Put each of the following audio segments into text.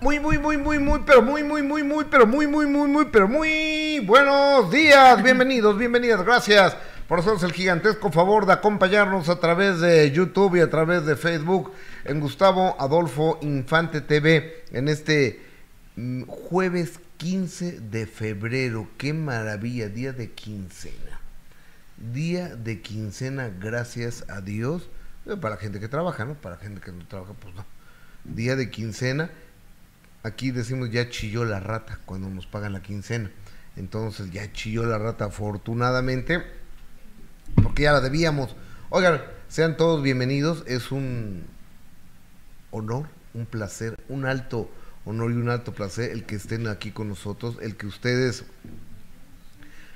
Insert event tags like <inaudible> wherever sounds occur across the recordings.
Muy, muy, muy, muy, muy, pero muy, muy, muy, muy, pero muy, muy, muy, muy, pero muy buenos días. <laughs> Bienvenidos, bienvenidas, gracias por hacernos el gigantesco favor de acompañarnos a través de YouTube y a través de Facebook en Gustavo Adolfo Infante TV en este mm, jueves 15 de febrero. Qué maravilla, día de quincena. Día de quincena, gracias a Dios. Para la gente que trabaja, ¿no? Para la gente que no trabaja, pues no. Día de quincena. Aquí decimos ya chilló la rata cuando nos pagan la quincena. Entonces ya chilló la rata afortunadamente. Porque ya la debíamos. Oigan, sean todos bienvenidos. Es un honor, un placer, un alto honor y un alto placer el que estén aquí con nosotros, el que ustedes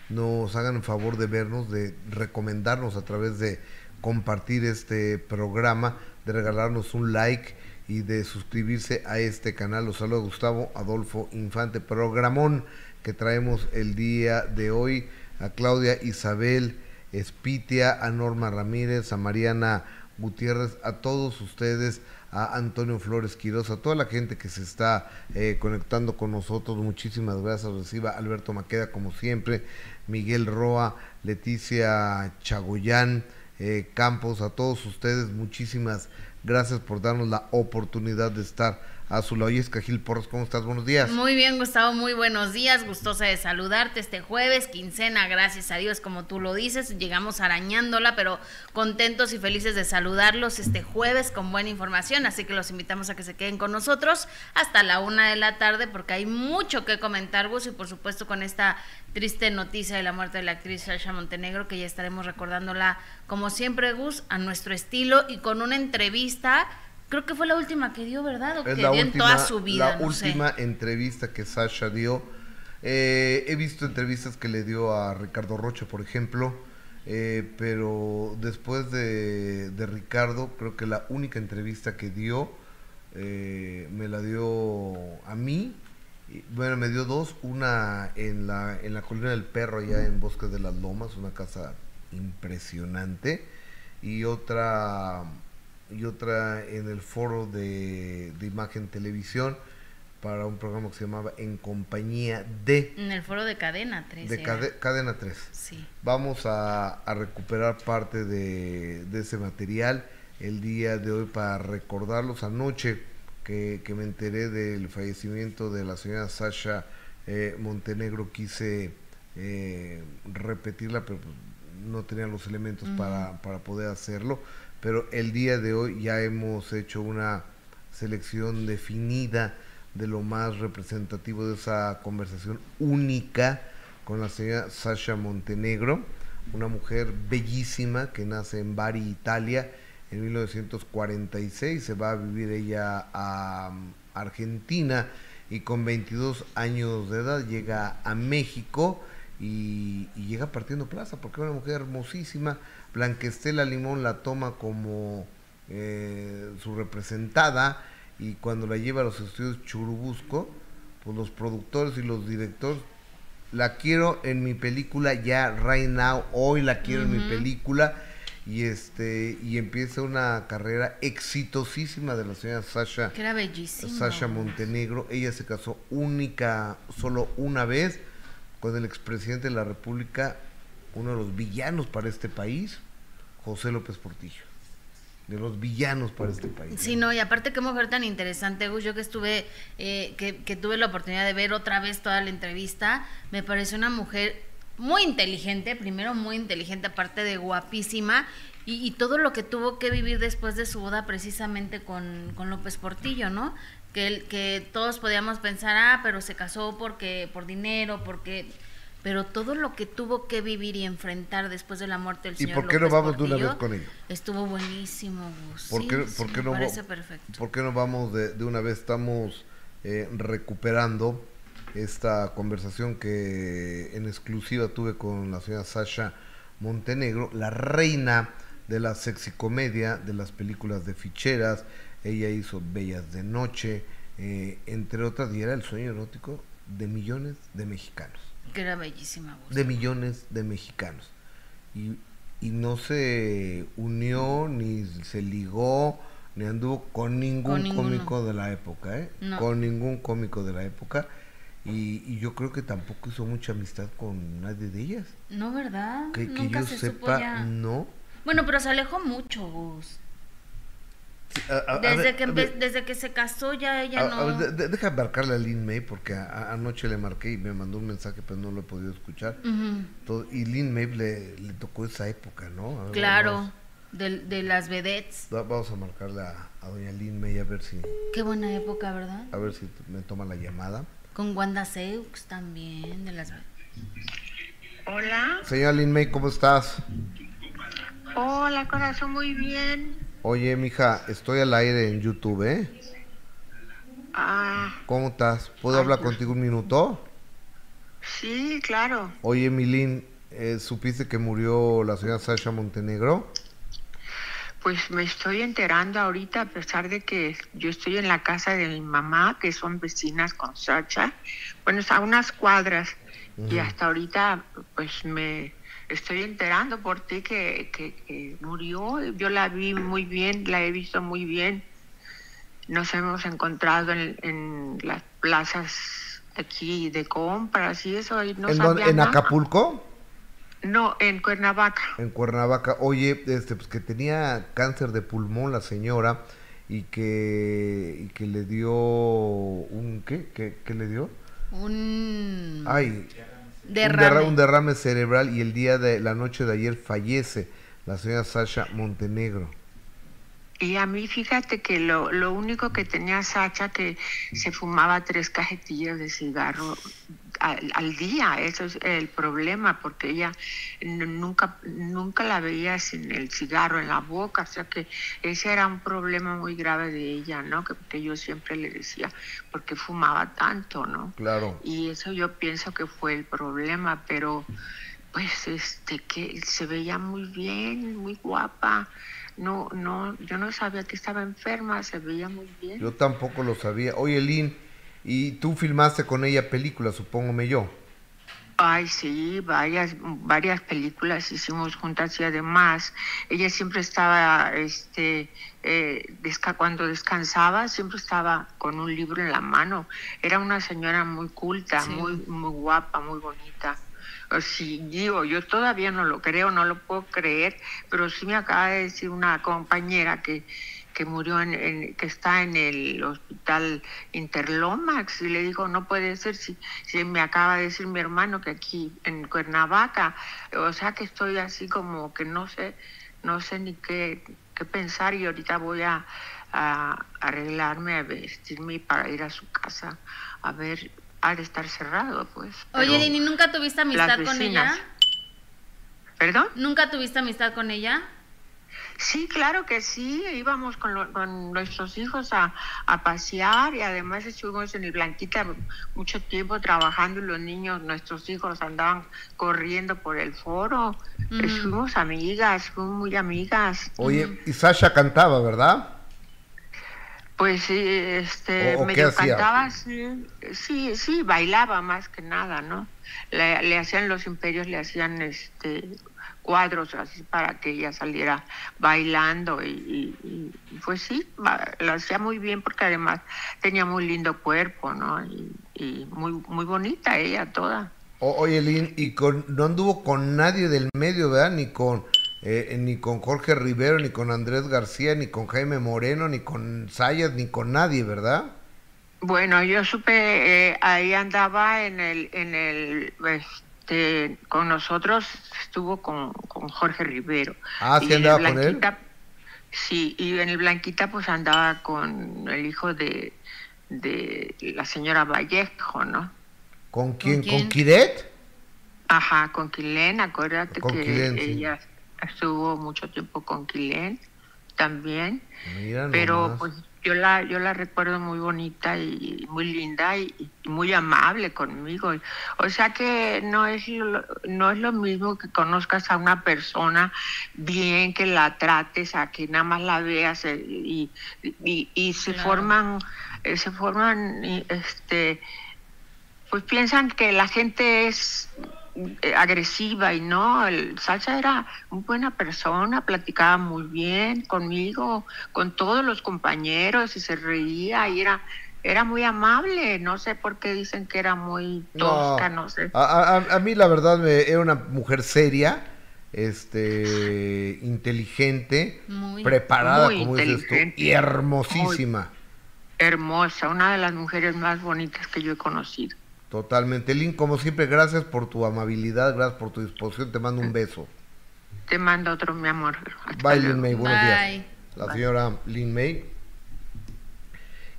nos hagan el favor de vernos, de recomendarnos a través de compartir este programa, de regalarnos un like y de suscribirse a este canal. Los saluda Gustavo Adolfo Infante, programón que traemos el día de hoy a Claudia Isabel Espitia, a Norma Ramírez, a Mariana Gutiérrez, a todos ustedes, a Antonio Flores Quiroz, a toda la gente que se está eh, conectando con nosotros. Muchísimas gracias. Reciba Alberto Maqueda, como siempre, Miguel Roa, Leticia Chagoyán, eh, Campos, a todos ustedes, muchísimas gracias por darnos la oportunidad de estar a su lado. Y es Cajil Porras, ¿cómo estás? Buenos días. Muy bien, Gustavo, muy buenos días. Gustosa de saludarte este jueves, quincena, gracias a Dios, como tú lo dices. Llegamos arañándola, pero contentos y felices de saludarlos este jueves con buena información. Así que los invitamos a que se queden con nosotros hasta la una de la tarde, porque hay mucho que comentar, Gus, y por supuesto con esta triste noticia de la muerte de la actriz Sasha Montenegro, que ya estaremos recordándola, como siempre, Gus, a nuestro estilo y con una entrevista creo que fue la última que dio, ¿verdad? O Es que la dio en toda su vida. la no sé. última entrevista que Sasha dio. Eh, he visto entrevistas que le dio a Ricardo Rocha, por ejemplo, eh, pero después de, de Ricardo, creo que la única entrevista que dio eh, me la dio a mí. Bueno, me dio dos, una en la, en la colina del perro, allá en Bosques de las Lomas, una casa impresionante, y otra y otra en el foro de, de imagen televisión para un programa que se llamaba En Compañía de, En el foro de Cadena 13. de Cade- Cadena 3. Sí. Vamos a, a recuperar parte de, de ese material el día de hoy para recordarlos. Anoche que, que me enteré del fallecimiento de la señora Sasha eh, Montenegro quise eh, repetirla, pero pues, no tenía los elementos para, para poder hacerlo. Pero el día de hoy ya hemos hecho una selección definida de lo más representativo de esa conversación única con la señora Sasha Montenegro, una mujer bellísima que nace en Bari, Italia, en 1946, se va a vivir ella a um, Argentina y con 22 años de edad llega a México y, y llega partiendo plaza porque es una mujer hermosísima. Blanquestela Limón la toma como eh, su representada y cuando la lleva a los estudios Churubusco, pues los productores y los directores la quiero en mi película ya right now, hoy la quiero en mi película y este y empieza una carrera exitosísima de la señora Sasha Que era bellísimo. Sasha Montenegro. Ella se casó única, solo una vez, con el expresidente de la República, uno de los villanos para este país, José López Portillo. De los villanos para este país. Sí, no, y aparte qué mujer tan interesante, Gus, yo que estuve, eh, que, tuve la oportunidad de ver otra vez toda la entrevista, me pareció una mujer muy inteligente, primero muy inteligente, aparte de guapísima, y, y todo lo que tuvo que vivir después de su boda precisamente con, con López Portillo, ¿no? Que, que todos podíamos pensar, ah, pero se casó porque por dinero, porque... Pero todo lo que tuvo que vivir y enfrentar después de la muerte del ¿Y señor por qué no vamos de una vez con ello? Estuvo buenísimo, Gus. ¿Por Sí, qué, sí, por qué me no, parece perfecto. ¿Por qué no vamos de, de una vez? Estamos eh, recuperando esta conversación que en exclusiva tuve con la señora Sasha Montenegro, la reina de la sexicomedia, de las películas de ficheras. Ella hizo Bellas de Noche, eh, entre otras, y era el sueño erótico de millones de mexicanos Que era bellísima, de millones de mexicanos. Y, y no se unió ni se ligó ni anduvo con ningún cómico de la época, ¿eh? Con ningún cómico de la época. Y, yo creo que tampoco hizo mucha amistad con nadie de ellas. No, ¿verdad? Que, yo sepa, no. Bueno, pero se alejó mucho, Gus. Desde, que desde que se casó ya ella no... deja marcarle a Lin May porque anoche le marqué y me mandó un mensaje pero no lo he podido escuchar. y Lin May le, le, tocó esa época, ¿no? claro, de, de, las vedettes. Vamos a marcarle a, a, doña Lin May a ver si... Qué buena época, ¿verdad? A ver si me toma la llamada. Con Wanda Seux también, de las... Hola. Señora Lin May, ¿cómo estás? Hola, corazón, muy bien. Oye, mija, estoy al aire en YouTube, ¿eh? Ah. ¿Cómo estás? ¿Puedo hablar pues. contigo un minuto? Sí, claro. Oye, Milín, eh, ¿supiste que murió la señora Sasha Montenegro? Pues me estoy enterando ahorita, a pesar de que yo estoy en la casa de mi mamá, que son vecinas con Sacha, bueno, a unas cuadras, y hasta ahorita, pues me estoy enterando por ti que, que, murió. Yo la vi muy bien, la he visto muy bien. Nos hemos encontrado en, en las plazas aquí de compras y eso. Y no ¿En, ¿En Acapulco? No, en Cuernavaca. En Cuernavaca. Oye, este, pues que tenía cáncer de pulmón la señora y que, y que le dio un, ¿qué? ¿Qué, le dio? Un... Ay, derrame. Un, derrame. cerebral y el día de la noche de ayer fallece la señora Sasha Montenegro. Y a mí fíjate que lo, lo único que tenía Sacha que se fumaba tres cajetillas de cigarro al, día, eso es el problema, porque ella nunca, nunca la veía sin el cigarro en la boca, o sea que ese era un problema muy grave de ella, ¿no? Que, que yo siempre le decía, porque fumaba tanto, ¿no? Claro. Y eso yo pienso que fue el problema, pero pues este que se veía muy bien, muy guapa no, no, yo no sabía que estaba enferma, se veía muy bien. Yo tampoco lo sabía. Oye, Lynn, ¿y tú filmaste con ella películas, supóngome yo? Ay, sí, varias, varias películas hicimos juntas y además ella siempre estaba, este, eh, cuando descansaba, siempre estaba con un libro en la mano. Era una señora muy culta, muy, muy guapa, muy bonita sí, digo, yo todavía no lo creo, no lo puedo creer, pero sí me acaba de decir una compañera que, que murió, en, que está en el hospital Interlomax, y le digo, no puede ser, si, si me acaba de decir mi hermano que aquí en Cuernavaca, o sea que estoy así como que no sé, no sé ni qué, qué pensar y ahorita voy a, a arreglarme, a vestirme para ir a su casa a ver ha de estar cerrado, pues. Oye, Lini, ¿nunca tuviste amistad con ella? ¿Perdón? ¿Nunca tuviste amistad con ella? Sí, claro que sí, íbamos con, con nuestros hijos a, a, pasear y además estuvimos en el Blanquita mucho tiempo trabajando y los niños, nuestros hijos andaban corriendo por el foro. Fuimos amigas, fuimos muy amigas. Oye, y Sasha cantaba, ¿verdad? Pues sí, este, medio cantaba, sí, sí, sí, bailaba más que nada, ¿no? Le, hacían los imperios, le hacían este cuadros así para que ella saliera bailando y, pues sí, lo hacía muy bien porque además tenía muy lindo cuerpo, ¿no? Y, muy muy bonita ella toda. oye, Lynn, y con, no anduvo con nadie del medio, ¿verdad? Ni con eh, ni con Jorge Rivero, ni con Andrés García, ni con Jaime Moreno, ni con Sayas, ni con nadie, ¿verdad? Bueno, yo supe, eh, ahí andaba en el, en el, este, con nosotros, estuvo con, con Jorge Rivero. Ah, sí andaba con él. Sí, y en el Blanquita pues andaba con el hijo de, de la señora Vallejo, ¿no? ¿Con quién? ¿Con, Quiret? Ajá, con Quilén, acuérdate que ella estuvo mucho tiempo con Quilén también, pero pues yo la yo la recuerdo muy bonita y muy linda y, muy amable conmigo. O sea que no es lo, no es lo mismo que conozcas a una persona bien, que la trates, a que nada más la veas eh, y, y, se forman eh, se forman este pues piensan que la gente es agresiva y no, el Salsa era una buena persona, platicaba muy bien conmigo, con todos los compañeros y se reía y era era muy amable, no sé por qué dicen que era muy tosca, no, sé. A, mí la verdad me, era una mujer seria, este, inteligente, preparada, como dices tú, y hermosísima. hermosa, una de las mujeres más bonitas que yo he conocido. Totalmente, Lynn, como siempre, gracias por tu amabilidad, gracias por tu disposición, te mando un beso. Te mando otro, mi amor. Bye, Lynn May, buenos días. La señora Lynn May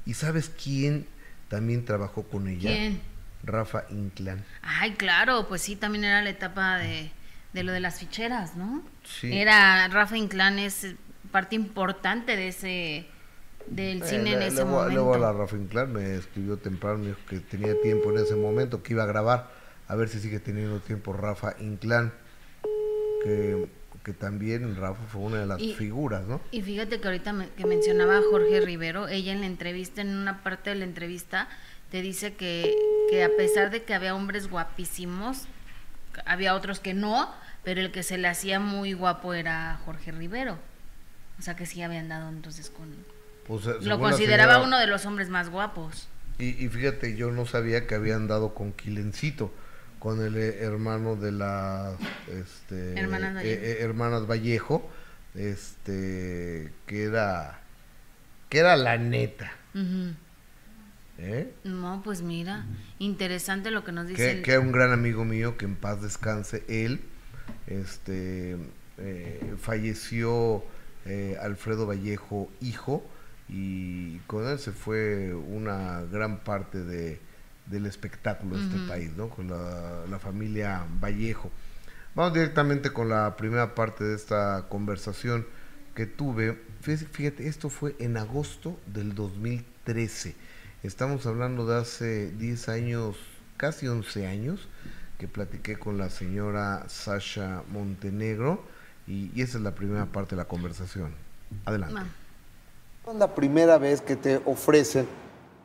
¿Y sabes quién también trabajó con ella? ¿Quién? Rafa Inclán. Ay, claro, pues sí, también era la etapa de, lo de las ficheras, ¿no? Sí. Era, Rafa Inclán es parte importante de ese del eh, cine en ese momento. Luego la Rafa Inclán me escribió temprano, me dijo que tenía tiempo en ese momento, que iba a grabar, a ver si sigue teniendo tiempo Rafa Inclán, que que también Rafa fue una de las figuras, ¿no? Y fíjate que ahorita que mencionaba a Jorge Rivero, ella en la entrevista, en una parte de la entrevista, te dice que, que a pesar de que había hombres guapísimos, había otros que no, pero el que se le hacía muy guapo era Jorge Rivero. O sea que sí habían dado entonces con... Pues, lo consideraba uno de los hombres más guapos. Y, y, fíjate, yo no sabía que habían dado con Quilencito con el eh, hermano de las este, hermanas, eh, eh, Vallejo. este, que era, que era la neta. No, pues mira, interesante lo que nos dice. Que, que, era un gran amigo mío, que en paz descanse él. Este, falleció Alfredo Vallejo, hijo, y con él se fue una gran parte de, del espectáculo de este país, ¿no? Con la, familia Vallejo. Vamos directamente con la primera parte de esta conversación que tuve. Fíjate, esto fue en agosto del 2013. Estamos hablando de hace 10 años, casi 11 años, que platiqué con la señora Sasha Montenegro y, esa es la primera parte de la conversación. Adelante. Es la primera vez que te ofrecen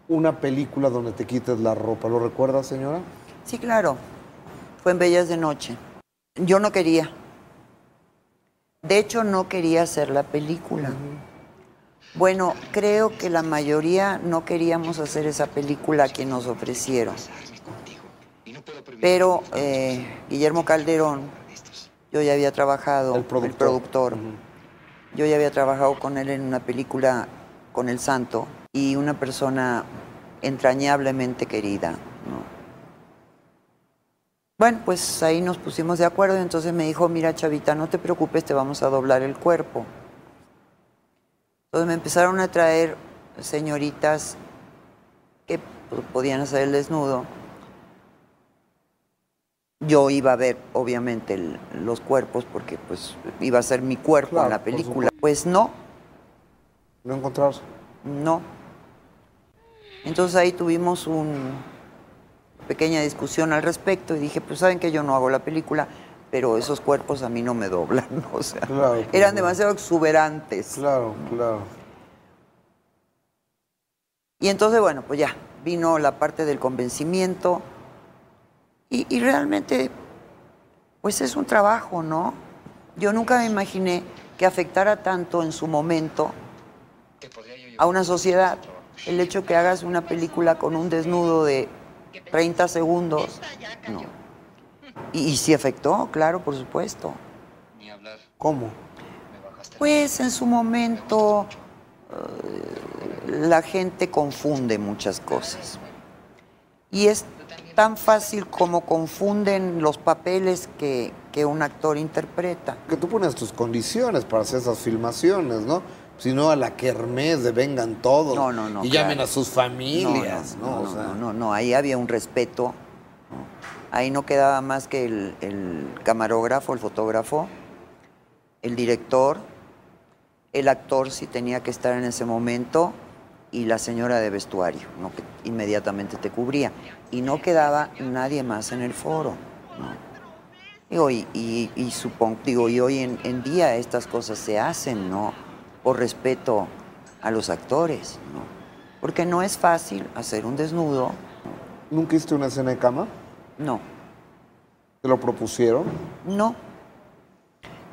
una película donde te quites la ropa. ¿Lo recuerdas, señora? Sí, claro. Fue en Bellas de Noche. Yo no quería. De hecho, no quería hacer la película. Bueno, creo que la mayoría no queríamos hacer esa película que nos ofrecieron. Pero eh, Guillermo Calderón, yo ya había trabajado, el productor, yo ya había trabajado con él en una película con El Santo, y una persona entrañablemente querida. Bueno, pues ahí nos pusimos de acuerdo y entonces me dijo, mira chavita, no te preocupes, te vamos a doblar el cuerpo. Entonces me empezaron a traer señoritas que podían hacer el desnudo. Yo iba a ver, obviamente, los cuerpos porque pues iba a ser mi cuerpo en la película. Pues no. ¿No encontrarse? No. Entonces ahí tuvimos una pequeña discusión al respecto y dije, pues saben que yo no hago la película, pero esos cuerpos a mí no me doblan, <laughs> o sea, eran demasiado exuberantes. Claro, claro. Y entonces, bueno, pues ya, vino la parte del convencimiento y, y realmente, pues es un trabajo, ¿no? Yo nunca me imaginé que afectara tanto en su momento a una sociedad. El hecho que hagas una película con un desnudo de 30 segundos, no. Y, si afectó, claro, por supuesto. ¿Cómo? Pues en su momento eh, la gente confunde muchas cosas. Y es tan fácil como confunden los papeles que, que un actor interpreta. Que tú pones tus condiciones para hacer esas filmaciones, ¿no? sino a la kermés de vengan todos. No, no, no. Y llamen a sus familias, ¿no? No, no, no, no, ahí había un respeto. Ahí no quedaba más que el, camarógrafo, el fotógrafo, el director, el actor si tenía que estar en ese momento y la señora de vestuario, ¿no? que inmediatamente te cubría. Y no quedaba nadie más en el foro. ¿no? y, y, supongo, digo, y hoy en, en día estas cosas se hacen, ¿no? por respeto a los actores, ¿no? Porque no es fácil hacer un desnudo. ¿Nunca hiciste una escena de cama? No. ¿Te lo propusieron? No.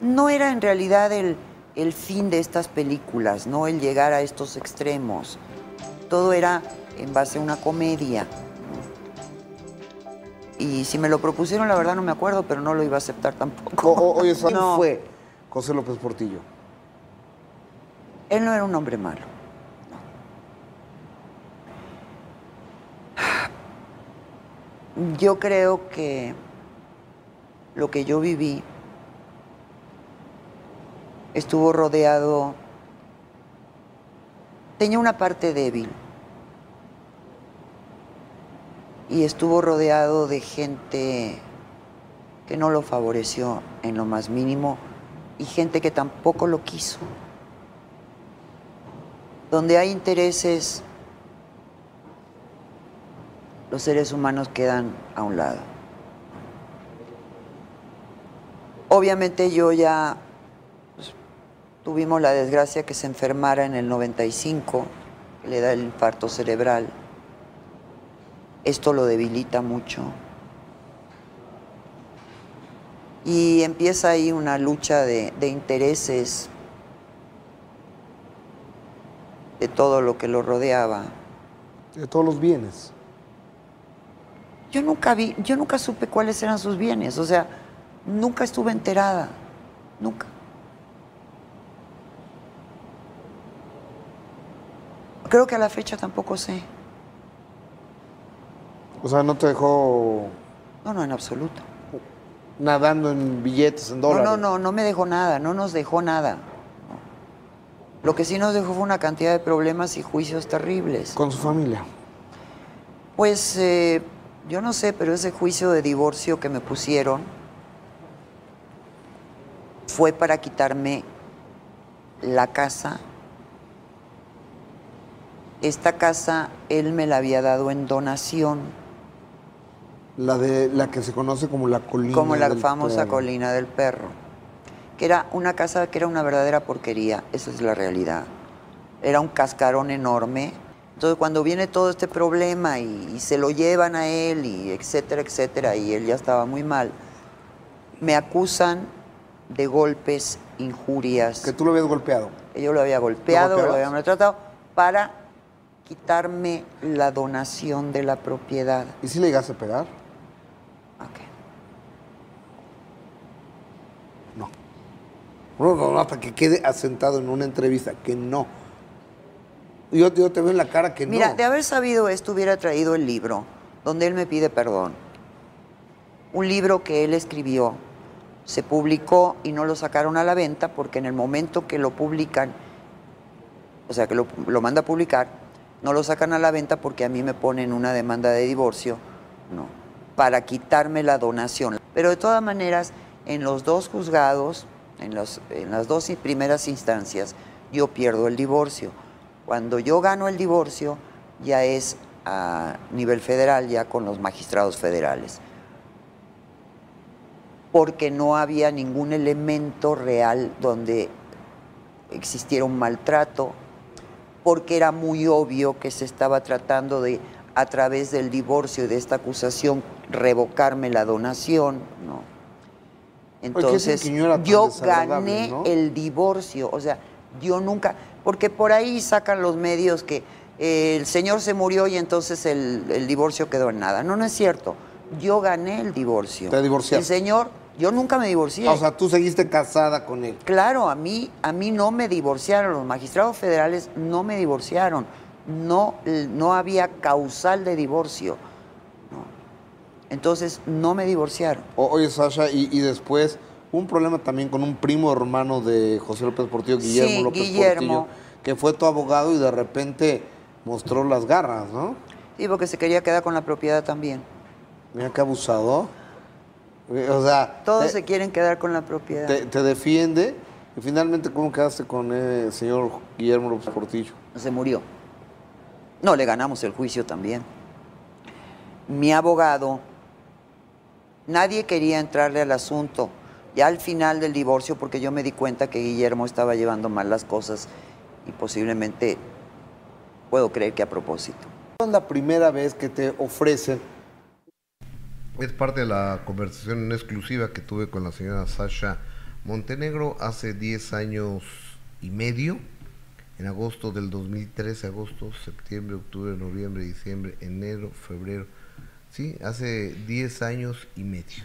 No era en realidad el, el fin de estas películas, no el llegar a estos extremos. Todo era en base a una comedia. Y si me lo propusieron, la verdad no me acuerdo, pero no lo iba a aceptar tampoco. O- oye, ¿quién <laughs> No. fue José López Portillo? Él no era un hombre malo. no. Yo creo que lo que yo viví estuvo rodeado, tenía una parte débil y estuvo rodeado de gente que no lo favoreció en lo más mínimo y gente que tampoco lo quiso donde hay intereses, los seres humanos quedan a un lado. Obviamente yo ya tuvimos la desgracia que se enfermara en el 95, que le da el infarto cerebral. Esto lo debilita mucho. Y empieza ahí una lucha de, de intereses de todo lo que lo rodeaba. De todos los bienes. Yo nunca vi, yo nunca supe cuáles eran sus bienes, o sea, nunca estuve enterada, nunca. Creo que a la fecha tampoco sé. O sea, no te dejó No, no, en absoluto. nadando en billetes, en No, dólares. no, no, no me dejó nada, no nos dejó nada. no. Lo que sí nos dejó fue una cantidad de problemas y juicios terribles. Con su familia. Pues eh, yo no sé, pero ese juicio de divorcio que me pusieron fue para quitarme la casa. Esta casa él me la había dado en donación, La de la que se conoce como la colina. como la del famosa perro. colina del perro, que era una casa que era una verdadera porquería, esa es la realidad. Era un cascarón enorme. Entonces cuando viene todo este problema y, y se lo llevan a él y etcétera, etcétera, y él ya estaba muy mal, me acusan de golpes, injurias, Que tú lo habías golpeado. yo lo había golpeado, lo, golpeabas? había maltratado, para quitarme la donación de la propiedad. ¿Y si le llegaste a pegar? Ok. No. No, no, no, hasta que quede asentado en una entrevista que no. Yo, yo te veo en la cara que Mira, no. de haber sabido esto hubiera traído el libro donde él me pide perdón. Un libro que él escribió, se publicó y no lo sacaron a la venta porque en el momento que lo publican, o sea, que lo, lo manda a publicar, no lo sacan a la venta porque a mí me ponen una demanda de divorcio, no, para quitarme la donación. Pero de todas maneras, en los dos juzgados, en, los- en las dos primeras instancias, yo pierdo el divorcio. Cuando yo gano el divorcio, ya es a nivel federal, ya con los magistrados federales. Porque no había ningún elemento real donde existiera un maltrato, porque era muy obvio que se estaba tratando de, a través del divorcio y de esta acusación, revocarme la donación, ¿no? Entonces, yo gané ¿no? el divorcio, o sea, yo nunca, porque por ahí sacan los medios que eh, el señor se murió y entonces el, el divorcio quedó en nada. No, no es cierto. Yo gané el divorcio. Te divorciaste. El señor, yo nunca me divorcié. Ah, o sea, tú seguiste casada con él. Claro, a mí, a mí no me divorciaron, los magistrados federales no me divorciaron, no, no había causal de divorcio. no. Entonces, no me divorciaron. O- oye, Sasha, y, y después hubo un problema también con un primo hermano de José López Portillo, Guillermo Sí, López Guillermo. Portillo, que fue tu abogado y de repente mostró las garras, ¿no? Sí, porque se quería quedar con la propiedad también. Mira qué abusado. O sea, Todos te, se quieren quedar con la propiedad. te- te defiende y finalmente, ¿cómo quedaste con el señor Guillermo López Portillo? Se murió. No, le ganamos el juicio también. Mi abogado, nadie quería entrarle al asunto. Ya al final del divorcio, porque yo me di cuenta que Guillermo estaba llevando mal las cosas y posiblemente puedo creer que a propósito. Es la primera vez que te ofrecen Es parte de la conversación en exclusiva que tuve con la señora Sasha Montenegro hace 10 años y medio, en agosto del 2013, agosto, septiembre, octubre, noviembre, diciembre, enero, febrero. Sí, hace 10 años y medio.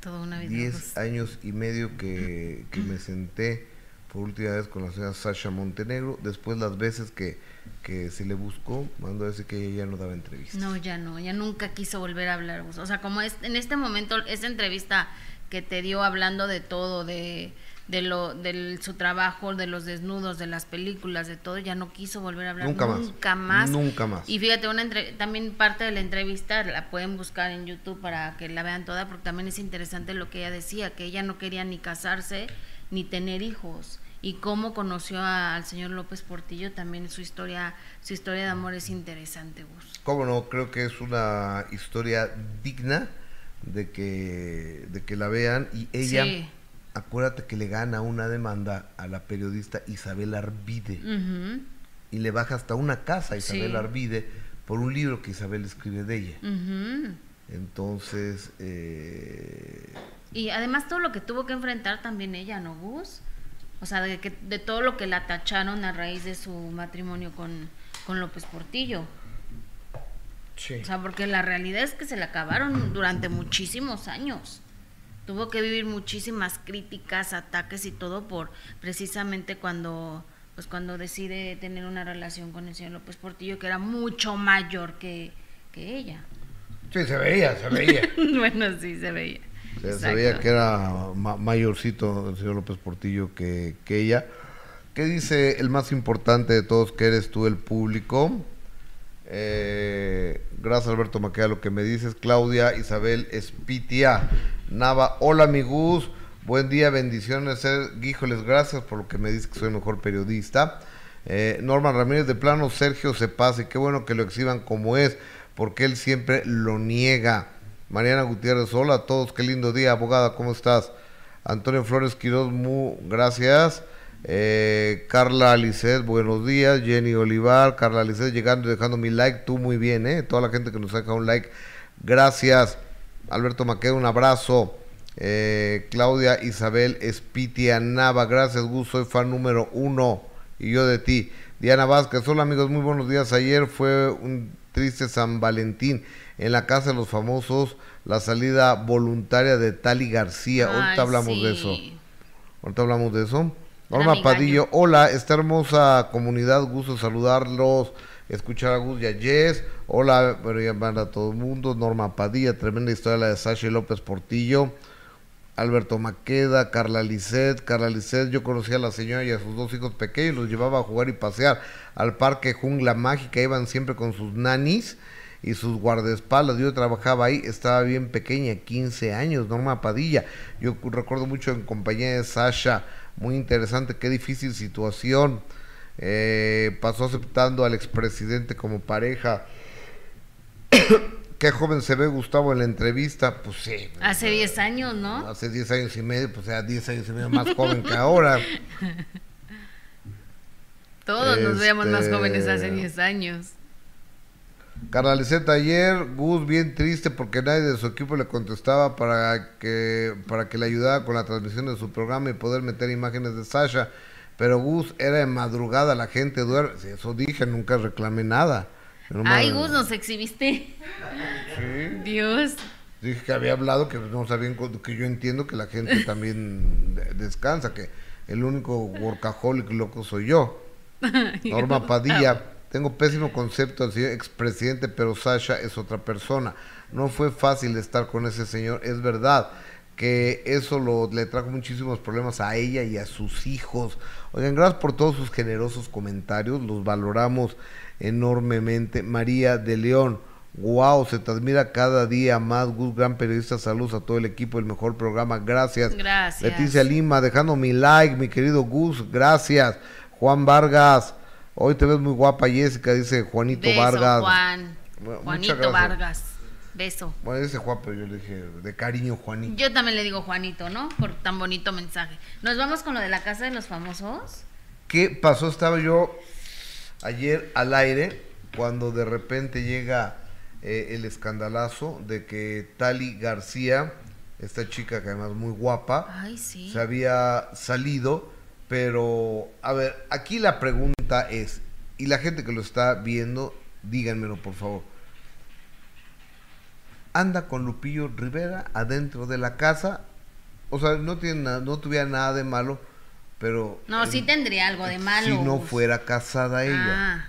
Toda una vida. 10 pues. años y medio que, que me senté por última vez con la señora Sasha Montenegro, después las veces que, que se le buscó, mandó a decir que ella ya no daba entrevistas. No, ya no, ya nunca quiso volver a hablar. O sea, como es, en este momento, esa entrevista que te dio hablando de todo, de, de lo, de su trabajo, de los desnudos, de las películas, de todo, ya no quiso volver a hablar Nunca más. nunca más. Nunca más. Y fíjate, una entre- también parte de la entrevista la pueden buscar en YouTube para que la vean toda, porque también es interesante lo que ella decía, que ella no quería ni casarse ni tener hijos. Y cómo conoció a- al señor López Portillo, también su historia, su historia de amor es interesante, Gus. Cómo no, creo que es una historia digna de que, de que la vean y ella, Sí. acuérdate que le gana una demanda a la periodista Isabel Arvide y le baja hasta una casa a Isabel Sí. Arvide por un libro que Isabel escribe de ella. Entonces, eh, Y además todo lo que tuvo que enfrentar también ella, ¿no, Gus? O sea, de, que, de todo lo que la tacharon a raíz de su matrimonio con, con López Portillo. O sea, porque la realidad es que se la acabaron durante muchísimos años. Tuvo que vivir muchísimas críticas, ataques y todo por precisamente cuando pues cuando decide tener una relación con el señor López Portillo, que era mucho mayor que, que ella. sí, se veía, se veía. <laughs> bueno, sí, se veía. Exacto. veía que era ma- mayorcito el señor López Portillo que, que ella. ¿Qué dice el más importante de todos, que eres tú el público? Eh, gracias Alberto Maqueda, lo que me dices. Claudia Isabel Espitia Nava, hola amigos, buen día, bendiciones. eh, Híjoles, gracias por lo que me dices que soy mejor periodista. Eh, Norman Ramírez de plano, Sergio se pase, qué bueno que lo exhiban como es, porque él siempre lo niega. Mariana Gutiérrez, hola a todos, qué lindo día, abogada, ¿cómo estás? Antonio Flores Quiroz, mu, gracias. Eh, Carla Alicet, buenos días. Jenny Olivar, Carla Alicet llegando y dejando mi like, tú muy bien, ¿eh? Toda la gente que nos deja un like, gracias. Alberto Maqueda, un abrazo. Eh, Claudia Isabel Espitia Nava, gracias Gus, soy fan número uno y yo de ti. Diana Vázquez, hola amigos, muy buenos días. Ayer fue un triste San Valentín en la casa de los famosos, la salida voluntaria de Tali García. Ahorita Ay, hablamos de eso. Ahorita hablamos de eso. Norma. Padillo, hola, esta hermosa comunidad, gusto saludarlos, escuchar a Gus y a Jess. Hola, pero ya van a todo el mundo. Norma Padilla, tremenda historia la de Sasha y López Portillo. Alberto Maqueda, Carla Lisset, Carla Lisset, yo conocí a la señora y a sus dos hijos pequeños, los llevaba a jugar y pasear al parque Jungla Mágica, iban siempre con sus nanis y sus guardaespaldas, yo trabajaba ahí, estaba bien pequeña, 15 años, Norma Padilla, yo cu- recuerdo mucho en compañía de Sasha, muy interesante, qué difícil situación, eh, pasó aceptando al expresidente como pareja, <coughs> qué joven se ve Gustavo en la entrevista, pues sí, Hace 10 años, ¿no? Hace 10 años y medio, pues era 10 años y medio más joven que ahora. <laughs> Todos nos veíamos más Este- jóvenes hace 10 años. Carla Liseta ayer, Gus bien triste porque nadie de su equipo le contestaba para que, para que le ayudara con la transmisión de su programa y poder meter imágenes de Sasha. Pero Gus era de madrugada, la gente duerme. Sí, Eso dije, nunca reclamé nada. Ay, Gus, nos exhibiste. Dios. Dije que había hablado, que no sabían, que yo entiendo que la gente <laughs> también de- descansa, que el único workaholic loco soy yo. Norma Padilla, tengo pésimo concepto del señor expresidente, pero Sasha es otra persona. No fue fácil estar con ese señor, es verdad que eso lo, le trajo muchísimos problemas a ella y a sus hijos. Oigan, gracias por todos sus generosos comentarios, los valoramos enormemente. María de León, wow, se te admira cada día más, Gus, gran periodista, saludos a todo el equipo, el mejor programa, gracias. Gracias. Leticia Lima, dejando mi like, mi querido Gus, gracias. Juan Vargas, hoy te ves muy guapa, Jessica, dice Juanito Beso, Vargas. Juan. Bueno, Juanito. Vargas. Beso. Bueno, dice Juan, pero yo le dije de cariño Juanito. Yo también le digo Juanito, ¿no? Por tan bonito mensaje. ¿Nos vamos con lo de la casa de los famosos? ¿Qué pasó? Estaba yo ayer al aire cuando de repente llega eh, el escandalazo de que Tali García, esta chica que además muy guapa, Ay, sí. se había salido, pero a ver, aquí la pregunta es, y la gente que lo está viendo, díganmelo por favor. Anda con Lupillo Rivera adentro de la casa, o sea, no tiene nada, no tuviera nada de malo, pero No, sí tendría algo de malo. si no fuera casada ella. Ah.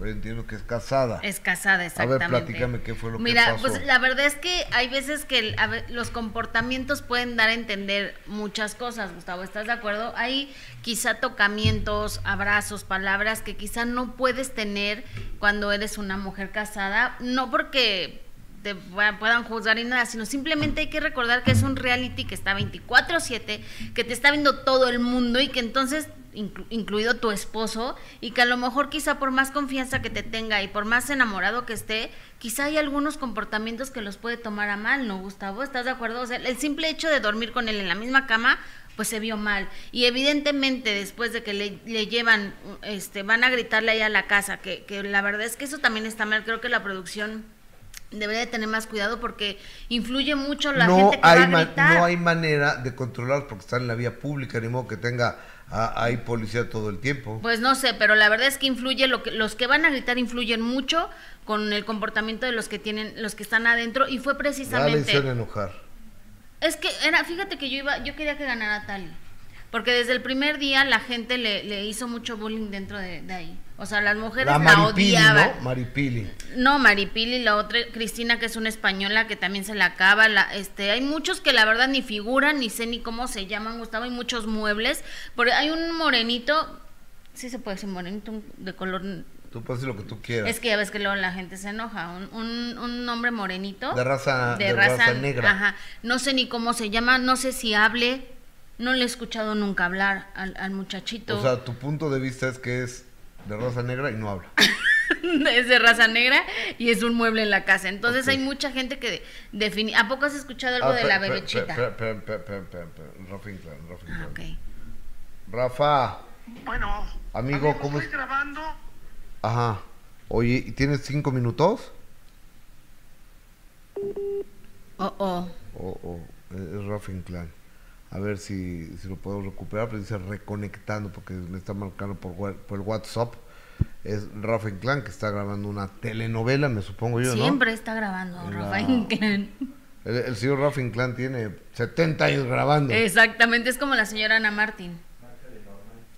Pero entiendo que es casada. Es casada, A ver, exactamente. platícame qué fue lo que Mira, pasó. pues la verdad es que hay veces que el- los comportamientos pueden dar a entender muchas cosas, Gustavo, ¿estás de acuerdo? Hay quizá tocamientos, abrazos, palabras que quizá no puedes tener cuando eres una mujer casada, no porque te pu- puedan juzgar ni nada, sino simplemente hay que recordar que es un reality que está 24/7, que te está viendo todo el mundo y que entonces, inclu- incluido tu esposo, y que a lo mejor quizá por más confianza que te tenga y por más enamorado que esté, quizá hay algunos comportamientos que los puede tomar a mal, ¿no, Gustavo? ¿Estás de acuerdo? O sea, el simple hecho de dormir con él en la misma cama, pues se vio mal. Y evidentemente después de que le, le llevan, este, van a gritarle ahí a la casa, que, que la verdad es que eso también está mal, creo que la producción debería de tener más cuidado porque influye mucho la no gente que hay va a gritar. no hay manera de controlar porque están en la vía pública, ni modo que tenga hay policía todo el tiempo. Pues no sé, pero la verdad es que influye lo que los que van a gritar influyen mucho con el comportamiento de los que tienen los que están adentro y fue precisamente hicieron enojar. Es que era, fíjate que yo iba, yo quería que ganara Tali. Porque desde el primer día la gente le, le hizo mucho bullying dentro de, de ahí. O sea, las mujeres La la, Maripili, odiaban. ¿no? Maripili. No, Maripili, la otra, Cristina, que es una española que también se la acaba. La, este, hay muchos que la verdad ni figuran, ni sé ni cómo se llaman, Gustavo. Hay muchos muebles. Porque hay un morenito, sí se puede decir morenito, de color. Tú puedes decir lo que tú quieras. Es que ya ves que luego la gente se enoja. Un, un, un hombre morenito. De raza- de raza negra. Ajá. No sé ni cómo se llama, no sé si hable. No le he escuchado nunca hablar al, al muchachito. O sea, tu punto de vista es que es de raza negra y no habla. <laughs> es de raza negra y es un mueble en la casa. Entonces hay mucha gente que define. ¿A poco has escuchado algo Ah, de la bebechita? Rafa Rafa Bueno, Amigo, ¿cómo estoy es? grabando. ajá. Oye, ¿y tienes cinco minutos? Oh, oh. O o, es Rafa Inclán. A ver si, si lo puedo recuperar, pero dice reconectando porque me está marcando por, por el WhatsApp. Es Rafa Inclán que está grabando una telenovela, me supongo yo, ¿no? Siempre está grabando Rafa Inclán. El, el señor Rafa Inclán tiene 70 años grabando. Exactamente, es como la señora Ana Martín.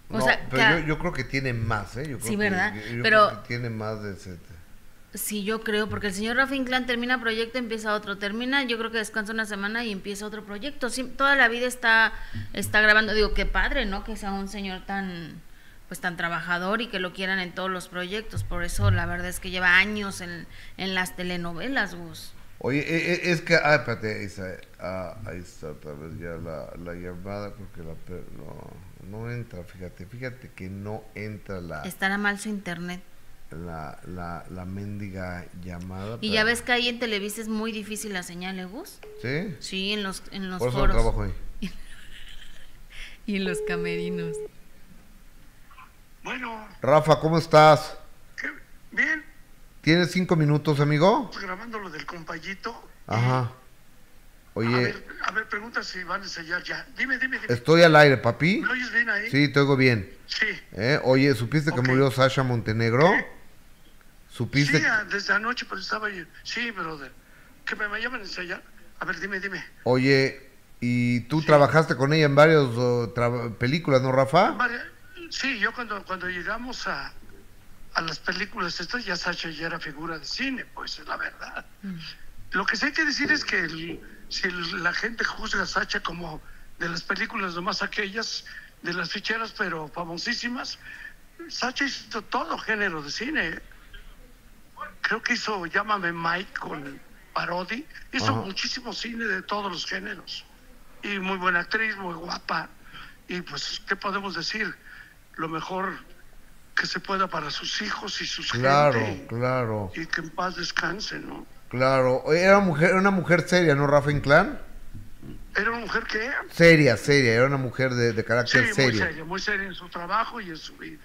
O No, sea, pero yo, yo creo que tiene más, ¿eh? Yo creo Sí, que- ¿verdad? yo- yo Pero- creo que tiene más de 70. Sí, yo creo, porque el señor Rafa Inclán termina proyecto, empieza otro, termina, yo creo que descansa una semana y empieza otro proyecto. Sí, toda la vida está, está grabando. Digo, qué padre, ¿no? Que sea un señor tan, pues tan trabajador y que lo quieran en todos los proyectos. Por eso la verdad es que lleva años en, en las telenovelas, Gus. Oye, eh, eh, es que, ah, espérate, ahí está, ah, ahí está otra vez ya la, la llamada, porque la, no, no entra, fíjate, fíjate que no entra la, Estará mal su internet. La, la, la mendiga llamada. Y pero- ya ves que ahí en Televisa es muy difícil la señal, ¿eh, Gus? ¿Sí? Sí, en los, en los Por eso no foros. trabajo ahí. <laughs> Y en los camerinos. Bueno, Rafa, ¿cómo estás? ¿qué? bien, ¿Tienes cinco minutos, amigo? grabando lo del compayito. Ajá. A Oye, ver, a ver, pregunta si van a ensayar ya. Dime, dime, dime. estoy al aire, papi. ¿Me oyes bien ahí? Sí, te oigo bien. Sí. ¿Eh? Oye, ¿supiste que murió Sasha Montenegro? ¿Supiste? Sí, desde anoche pues estaba yo. Sí, brother. ¿Que me, llaman a ensayar? A ver, dime, dime. Oye, ¿y tú trabajaste con ella en varias películas, no, Rafa? Sí, yo cuando, cuando llegamos a, a las películas estas, ya Sacha ya era figura de cine, pues es la verdad. Lo que sí hay que decir es que el- si el- la gente juzga a Sacha como de las películas nomás aquellas, de las ficheras pero famosísimas, Sacha hizo todo género de cine. Creo que hizo Llámame Mike con Parodi, hizo Ajá. muchísimo cine de todos los géneros. Y muy buena actriz, muy guapa. Y pues, ¿qué podemos decir? Lo mejor que se pueda para sus hijos y sus Claro, gente. claro, Y que en paz descanse, ¿no? claro. Era mujer, una mujer seria, ¿no, Rafa Inclán? Era una mujer que... Seria, seria, era una mujer de, de Sí, carácter muy serio. seria, muy seria en su trabajo y en su vida.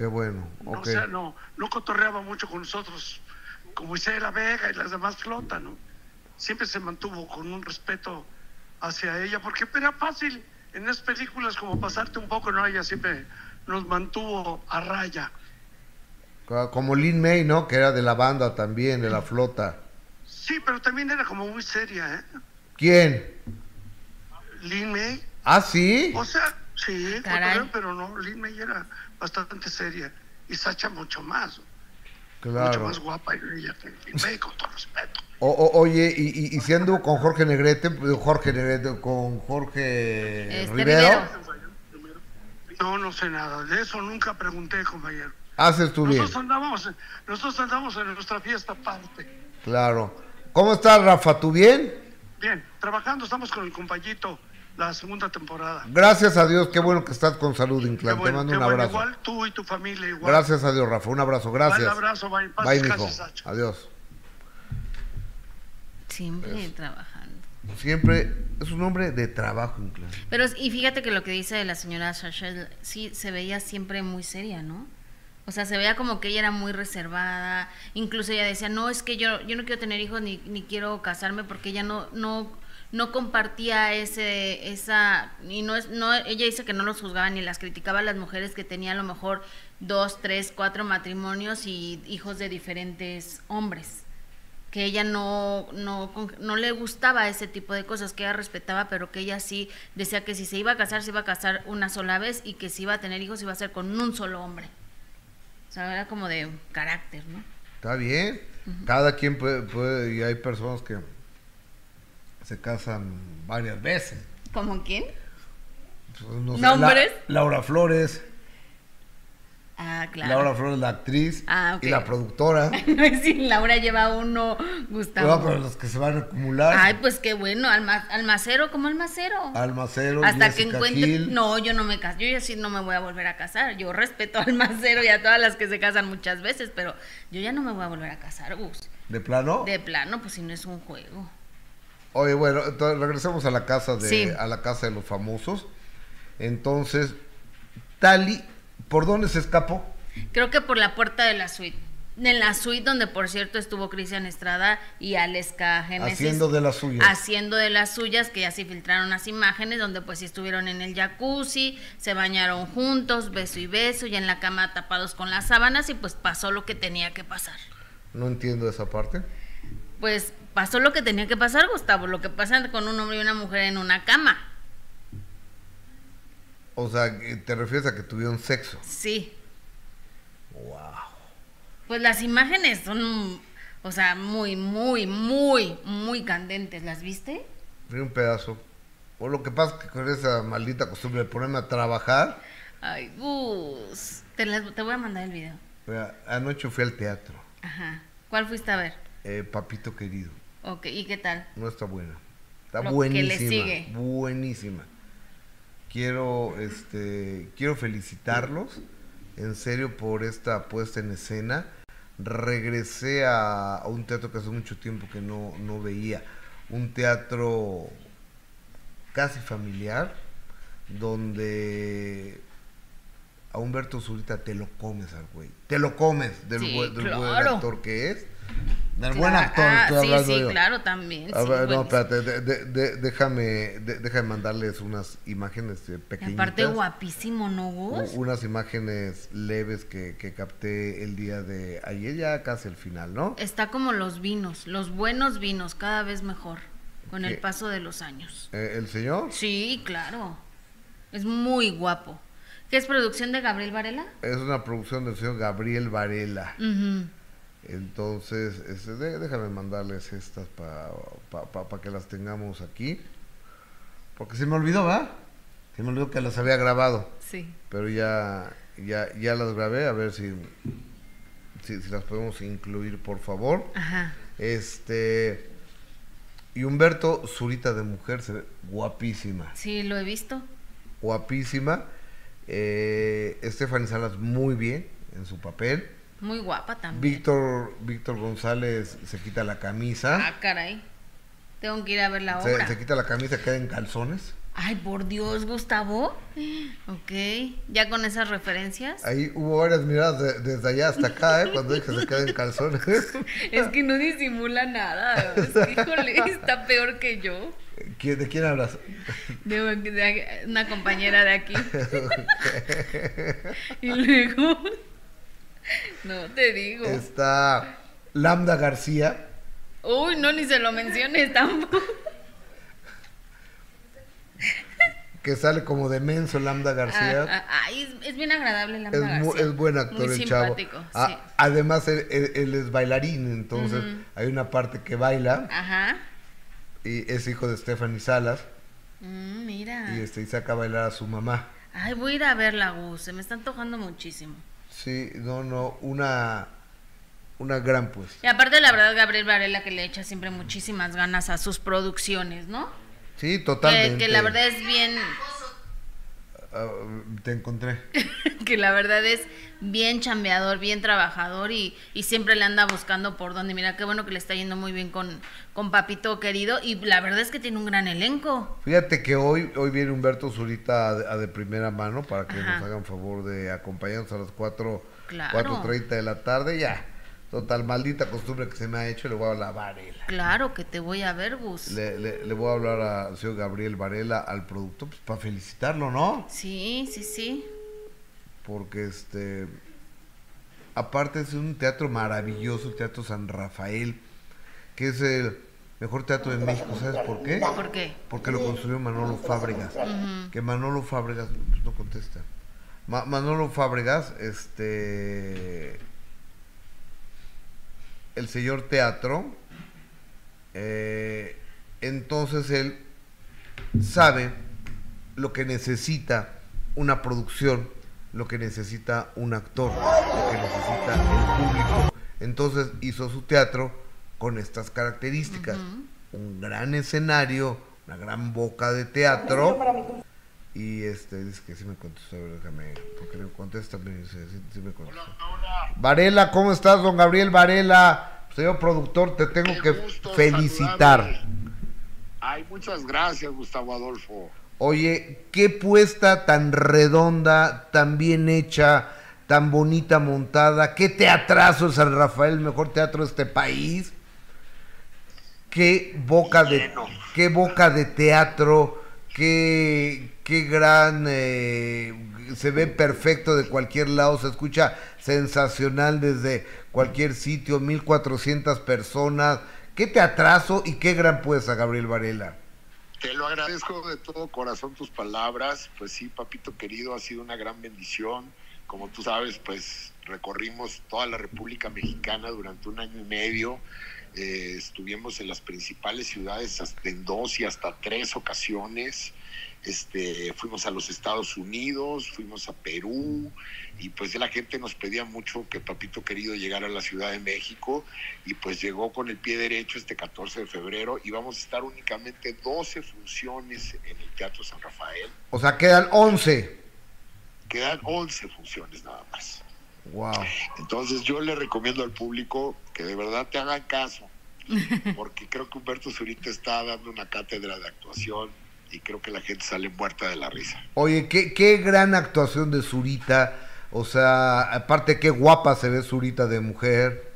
Qué bueno. O sea, no, no cotorreaba mucho con nosotros como Isela Vega y las demás flotas, ¿no? Siempre se mantuvo con un respeto hacia ella, porque era fácil en las películas como pasarte un poco, ¿no? Ella siempre nos mantuvo a raya. Como Lin May, ¿no? Que era de la banda también, de la flota. Sí, pero también era como muy seria, ¿eh? ¿Quién? Lin May. ¿Ah, sí? O sea, sí, Caray. pero no, Lin May era bastante seria. Y Sacha mucho más. Mucho más guapa y bella que con todo respeto. O- o- oye, y, y, y si anduvo con Jorge Negrete, Jorge Negrete, con Jorge Este, Rivero, Rivero. No, no sé nada. De eso nunca pregunté, compañero. haces tú bien. Nosotros andamos, nosotros andamos en nuestra fiesta aparte. Claro. ¿Cómo estás, Rafa? ¿Tú bien? Bien, trabajando, estamos con el compañito la segunda temporada. Gracias a Dios, qué bueno que estás con salud, Inclán. Te bueno, mando qué un bueno. abrazo. Igual tú y tu familia igual. Gracias a Dios, Rafa. Un abrazo, gracias. Un abrazo, bye. Paz, Bye, mijo. Adiós. Siempre trabajando. Siempre es un hombre de trabajo, Inclán. Pero, y fíjate que lo que dice la señora Sasha, sí, se veía siempre muy seria, ¿no? O sea, se veía como que ella era muy reservada. Incluso ella decía, no, es que yo, yo no quiero tener hijos ni, ni quiero casarme porque ella no, no, no compartía ese, esa, y no es, no, ella dice que no los juzgaba ni las criticaba a las mujeres que tenían a lo mejor dos, tres, cuatro matrimonios y hijos de diferentes hombres que ella no, no, no le gustaba ese tipo de cosas, que ella respetaba, pero que ella sí decía que si se iba a casar, se iba a casar una sola vez y que si iba a tener hijos, iba a ser con un solo hombre. O sea, era como de carácter, ¿no? Está bien. Cada quien puede, puede- y hay personas que se casan varias veces. ¿Como quién? Pues, no sé, ¿Nombres? La- Laura Flores. Ah, claro. Laura Flores, la actriz Ah, y la productora. <laughs> No es si Laura lleva uno, Gustavo. No, pero los que se van a acumular. Ay, pues qué bueno, alma- almacero como almacero. Almacero, Hasta que encuentre. Gil. No, yo no me caso. Yo ya sí no me voy a volver a casar. Yo respeto al macero y a todas las que se casan muchas veces, pero yo ya no me voy a volver a casar, Gus. ¿De plano? De plano, pues si no es un juego. Oye, bueno, entonces regresamos a la casa de Sí. a la casa de los famosos. Entonces, Tali, ¿por dónde se escapó? Creo que por la puerta de la suite. En la suite donde, por cierto, estuvo Cristian Estrada y Aleska Genesis. Haciendo de las suyas. Haciendo de las suyas, que ya se filtraron las imágenes, donde pues sí estuvieron en el jacuzzi, se bañaron juntos, beso y beso, y en la cama tapados con las sábanas, y pues pasó lo que tenía que pasar. No entiendo esa parte. Pues pasó lo que tenía que pasar, Gustavo, lo que pasa con un hombre y una mujer en una cama. O sea, te refieres a que tuvieron sexo. Sí. Wow. Pues las imágenes son, o sea, muy, muy, muy, muy candentes. ¿Las viste? Vi un pedazo. O lo que pasa es que con esa maldita costumbre de ponerme a trabajar, Ay, Gus. Te, las- te voy a mandar el video. mira, anoche fui al teatro. Ajá. ¿Cuál fuiste a ver? Eh, papito querido. Ok, ¿y qué tal? No está buena. Está Lo que buenísima. le sigue. Buenísima. Quiero, este, quiero felicitarlos, en serio, por esta puesta en escena. Regresé a, a un teatro que hace mucho tiempo que no, no veía. Un teatro casi familiar, donde a Humberto Zurita te lo comes al güey. Te lo comes del, Sí, buen, del buen actor que es. Del buen actor, ah, estoy sí, sí, yo. claro, también. A sí, ver, no, espérate, de- de- de- déjame, déjame mandarles unas imágenes eh, pequeñitas. aparte guapísimo, ¿no, Gus? Unas imágenes leves que, que capté el día de ayer, ya casi el final, ¿no? Está como los vinos, los buenos vinos, cada vez mejor, con el paso de los años. Eh, ¿El señor? Sí, claro. Es muy guapo. ¿Qué es producción de Gabriel Varela? Es una producción del señor Gabriel Varela. Entonces, este, de- déjame mandarles estas para que las tengamos aquí. Porque se me olvidó, ¿va? Se me olvidó que las había grabado. Sí. pero ya, ya, ya las grabé, a ver si, si, si las podemos incluir, por favor. Ajá. Este, y Humberto, Zurita de mujer, se ve guapísima, Sí, lo he visto. guapísima. Eh, Stephanie Salas muy bien en su papel. Muy guapa también. Víctor, Víctor González se quita la camisa. Ah, caray. Tengo que ir a ver la obra. se quita la camisa, queda en calzones. Ay, por Dios, Gustavo. Ok, ya con esas referencias. Ahí hubo varias miradas desde allá hasta acá, ¿eh? Cuando dije que se queda en calzones. <laughs> es que no disimula nada. Es que, híjole, está peor que yo. ¿De quién hablas? De, una compañera de aquí. <laughs> y luego. <laughs> No te digo. Está Lambda García. Uy, no, ni se lo menciones tampoco. que sale como de menso Lambda García. Ah, ah, ah es, bien agradable Lambda es García. es buen actor Muy el simpático, chavo. Sí. además él, es bailarín, entonces hay una parte que baila. Ajá. Y es hijo de Stephanie Salas. Mm, mira. Y este y saca a bailar a su mamá. Ay, voy a ir a verla, Gus. Se me está antojando muchísimo. Sí, no, no, una una gran pues. Y aparte la verdad Gabriel Varela que le echa siempre muchísimas ganas a sus producciones, ¿no? Sí, totalmente. Que, la verdad es bien... Ah, te encontré. <laughs> que la verdad es bien chambeador, bien trabajador y, y, siempre le anda buscando por dónde. Mira, qué bueno que le está yendo muy bien con, con Papito querido y la verdad es que tiene un gran elenco. Fíjate que hoy, hoy viene Humberto Zurita a, de primera mano para que nos hagan favor de acompañarnos a las 4, claro. 4.30 de la tarde. Ya, Total, maldita costumbre que se me ha hecho, le voy a hablar a Varela. Claro que te voy a ver, Gus. Le, le, voy a hablar al señor Gabriel Varela, al productor, pues para felicitarlo, ¿no? Sí, sí, sí. Porque este. Aparte es un teatro maravilloso, el Teatro San Rafael, que es el mejor teatro de México. ¿Sabes por qué? ¿Por qué? Porque lo construyó Manolo Fábregas. Que Manolo Fábregas, pues no contesta. Manolo Fábregas, este el señor teatro, eh, entonces él sabe lo que necesita una producción, lo que necesita un actor, lo que necesita el público. Entonces hizo su teatro con estas características. Un gran escenario, una gran boca de teatro y este, dice que sí me contestó, déjame, porque le contesta, me dice, sí, me contestó. Varela, ¿cómo estás, don Gabriel Varela? Señor productor, te tengo que felicitar. Ay, muchas gracias, Gustavo Adolfo. Oye, qué puesta tan redonda, tan bien hecha, tan bonita montada, qué teatrazo es San Rafael, el mejor teatro de este país. Qué boca de qué boca de teatro, qué qué gran, eh, se ve perfecto de cualquier lado, se escucha sensacional desde cualquier sitio, 1400 personas. ¿Qué te atraso y qué gran puesta, Gabriel Varela? Te lo agradezco de todo corazón tus palabras. Pues sí, papito querido, ha sido una gran bendición. Como tú sabes, pues recorrimos toda la República Mexicana durante un año y medio. Eh, estuvimos en las principales ciudades hasta en dos y hasta tres ocasiones. Este, fuimos a los Estados Unidos, fuimos a Perú y pues la gente nos pedía mucho que Papito querido llegara a la Ciudad de México y pues llegó con el pie derecho este 14 de febrero y vamos a estar únicamente 12 funciones en el Teatro San Rafael. O sea, quedan 11. Quedan 11 funciones nada más. Wow. Entonces yo le recomiendo al público que de verdad te hagan caso, porque creo que Humberto Zurita está dando una cátedra de actuación y creo que la gente sale muerta de la risa. Oye, qué, qué gran actuación de Zurita. O sea, aparte qué guapa se ve Zurita de mujer.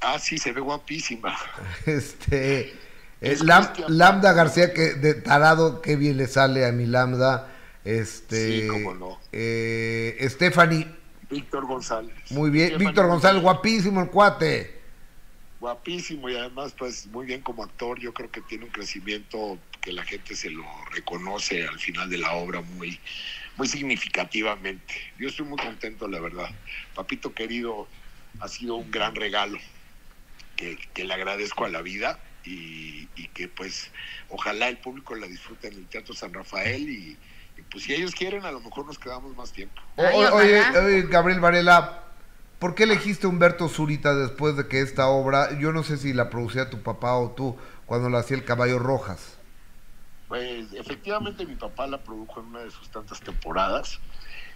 Ah, sí, se ve guapísima. <laughs> Este eh, Lambda García que de tarado qué bien le sale a mi Lambda. Este sí, cómo no. Eh, Stephanie Víctor González. Muy bien, Víctor González, guapísimo el cuate. Guapísimo y además pues muy bien como actor, yo creo que tiene un crecimiento que la gente se lo reconoce al final de la obra muy, muy significativamente. Yo estoy muy contento, la verdad. Papito querido, ha sido un gran regalo que, le agradezco a la vida y, que pues ojalá el público la disfrute en el Teatro San Rafael y, pues si ellos quieren a lo mejor nos quedamos más tiempo. oye, Gabriel Varela, ¿por qué elegiste Humberto Zurita después de que esta obra, yo no sé si la producía tu papá o tú, cuando la hacía El Caballo Rojas? Pues efectivamente mi papá la produjo en una de sus tantas temporadas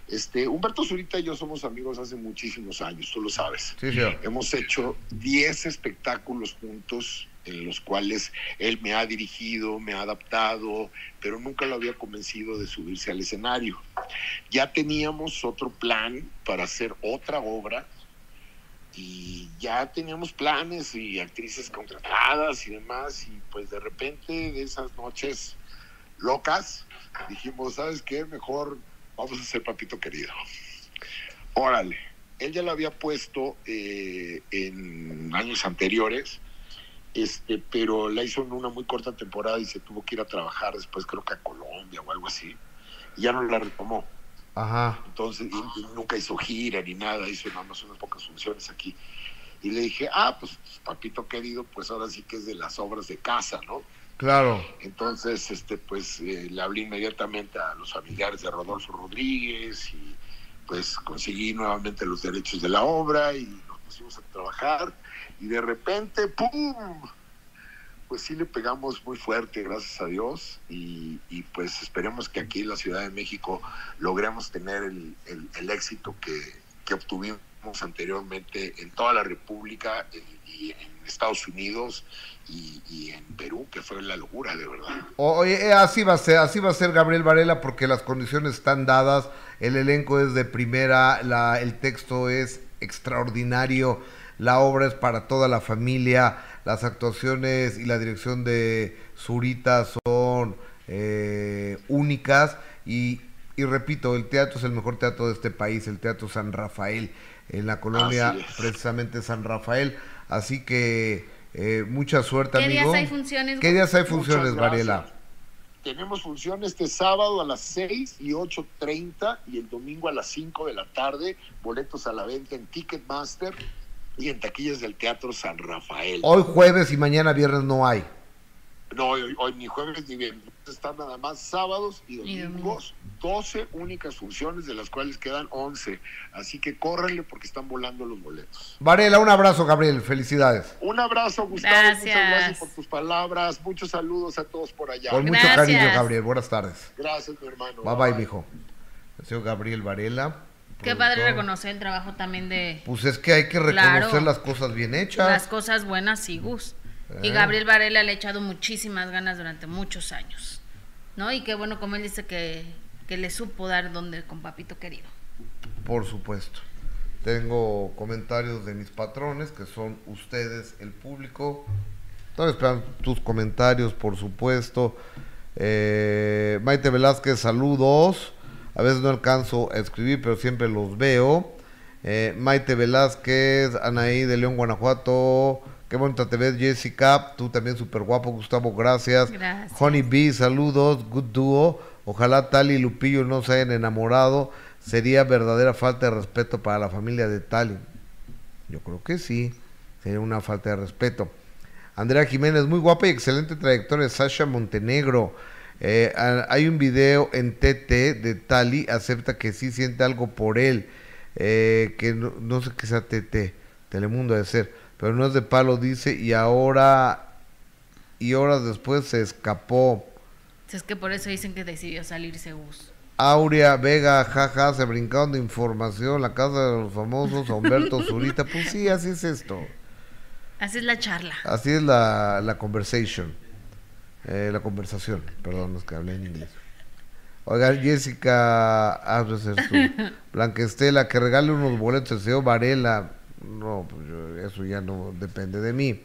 Este, Humberto Zurita y yo somos amigos hace muchísimos años, tú lo sabes. Sí, señor. Hemos hecho 10 espectáculos juntos en los cuales él me ha dirigido, me ha adaptado, pero nunca lo había convencido de subirse al escenario. Ya teníamos otro plan para hacer otra obra y ya teníamos planes y actrices contratadas y demás y pues de repente de esas noches locas dijimos, ¿sabes qué? Mejor vamos a hacer Papito Querido. Órale, él ya lo había puesto eh, en años anteriores, este, pero la hizo en una muy corta temporada y se tuvo que ir a trabajar después creo que a Colombia o algo así, y ya no la retomó. Ajá. Entonces y- y nunca hizo gira ni nada, hizo nada más unas pocas funciones aquí. Y le dije, ah, pues papito querido, pues ahora sí que es de las obras de casa, ¿no? Claro. Entonces, este, pues eh, le hablé inmediatamente a los familiares de Rodolfo Rodríguez y pues conseguí nuevamente los derechos de la obra y nos pusimos a trabajar y de repente, ¡pum! Pues sí le pegamos muy fuerte, gracias a Dios, y, pues esperemos que aquí en la Ciudad de México logremos tener el, el- el éxito que, que obtuvimos anteriormente en toda la República en- y en Estados Unidos y, en Perú, que fue la locura, de verdad. Eh, así va a ser, Gabriel Varela porque las condiciones están dadas, el elenco es de primera, el texto es extraordinario, la obra es para toda la familia, las actuaciones y la dirección de Zurita son eh, únicas y repito, el teatro es el mejor teatro de este país, el Teatro San Rafael, en la colonia precisamente San Rafael, así que eh, mucha suerte ¿Qué amigo. días hay funciones? ¿Qué días hay funciones. Varela? Tenemos función este sábado a las 6 y 8.30 y el domingo a las 5 de la tarde. Boletos a la venta en Ticketmaster y en taquillas del Teatro San Rafael. Hoy jueves y mañana viernes no hay. No, hoy, hoy ni jueves ni viernes. Están nada más sábados y domingos. 12 únicas funciones, de las cuales quedan 11. Así que córrenle porque están volando los boletos. Varela, un abrazo, Gabriel. Felicidades. Un abrazo, Gustavo. Gracias. Muchas gracias por tus palabras. Muchos saludos a todos por allá. Con mucho Gracias. cariño, Gabriel. Buenas tardes. Gracias, mi hermano. Bye bye, mijo. El señor Gabriel Varela. Qué padre reconocer el trabajo también de Pues es que hay que reconocer Claro. las cosas bien hechas. las cosas buenas y Gus. Y Eh. Gabriel Varela le ha echado muchísimas ganas durante muchos años. ¿No? Y qué bueno, como él dice, que, que le supo dar donde con papito querido. Por supuesto. Tengo comentarios de mis patrones, que son ustedes, el público. Estoy esperando tus comentarios, por supuesto. Eh, Maite Velázquez, saludos. A veces no alcanzo a escribir, pero siempre los veo. Eh, Maite Velázquez, Anaí de León, Guanajuato. Qué bonita te ves, Jessica. Tú también súper guapo, Gustavo, gracias. Gracias. Honey B, saludos, good duo. Ojalá Tali y Lupillo no se hayan enamorado. Sería verdadera falta de respeto para la familia de Tali. Yo creo que sí. Sería una falta de respeto. Andrea Jiménez, muy guapa y excelente trayectoria de Sasha Montenegro. Eh, hay un video en TT de Tali, acepta que sí siente algo por él. Eh, que no, no sé qué sea TT, Telemundo debe ser, pero no es de palo, dice, y ahora, y horas después se escapó. Es que por eso dicen que decidió salirse Gus. Aurea Vega, jaja, se brincaron de información, la casa de los famosos, Humberto <laughs> Zurita, pues sí, así es esto. Así es la charla. Así es la, la conversation. Eh, la conversación. Perdón, es que hablé en inglés. Oiga, Jessica. <laughs> Blanca Estela, que regale unos boletos al señor Varela. No, pues yo- eso ya no depende de mí.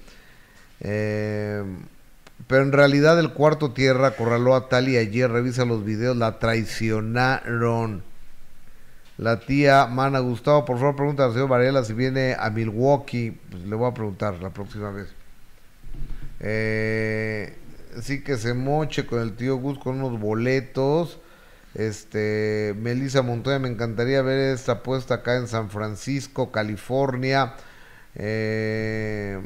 Eh, pero en realidad el cuarto tierra acorraló a Tali ayer, revisa los videos, la traicionaron. La tía Mana Gustavo, por favor, pregunta al señor Varela si viene a Milwaukee. Pues le voy a preguntar la próxima vez. Eh, sí que se moche con el tío Gus con unos boletos. Este, Melissa Montoya, me encantaría ver esta apuesta acá en San Francisco, California. Eh,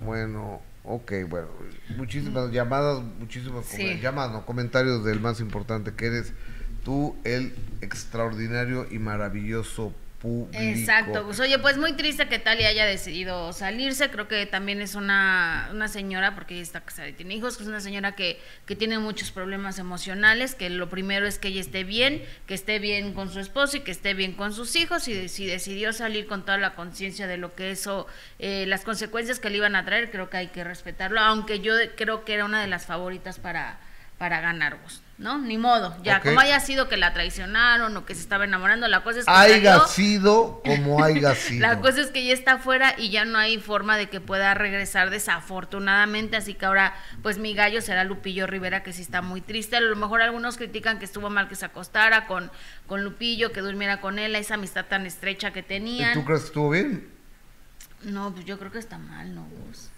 bueno, ok, bueno, muchísimas llamadas, muchísimas Sí. llamadas, no, comentarios del más importante que eres tú, el extraordinario y maravilloso público. Exacto, pues oye, pues muy triste que Talia haya decidido salirse, creo que también es una, una señora, porque ella está casada y tiene hijos, que es una señora que, que tiene muchos problemas emocionales, que lo primero es que ella esté bien, que esté bien con su esposo y que esté bien con sus hijos, y si decidió salir con toda la conciencia de lo que eso, eh, las consecuencias que le iban a traer, creo que hay que respetarlo, aunque yo creo que era una de las favoritas para, para ganar vos. ¿No? Ni modo, ya, como haya sido que la traicionaron o que se estaba enamorando, la cosa es que Haya salió. sido como <laughs> haya sido. La cosa es que ya está afuera y ya no hay forma de que pueda regresar desafortunadamente, así que ahora pues mi gallo será Lupillo Rivera que sí está muy triste, a lo mejor algunos critican que estuvo mal que se acostara con, con Lupillo, que durmiera con él, esa amistad tan estrecha que ¿Y tenían. tú crees que estuvo bien? No, pues yo creo que está mal, ¿no? Gus?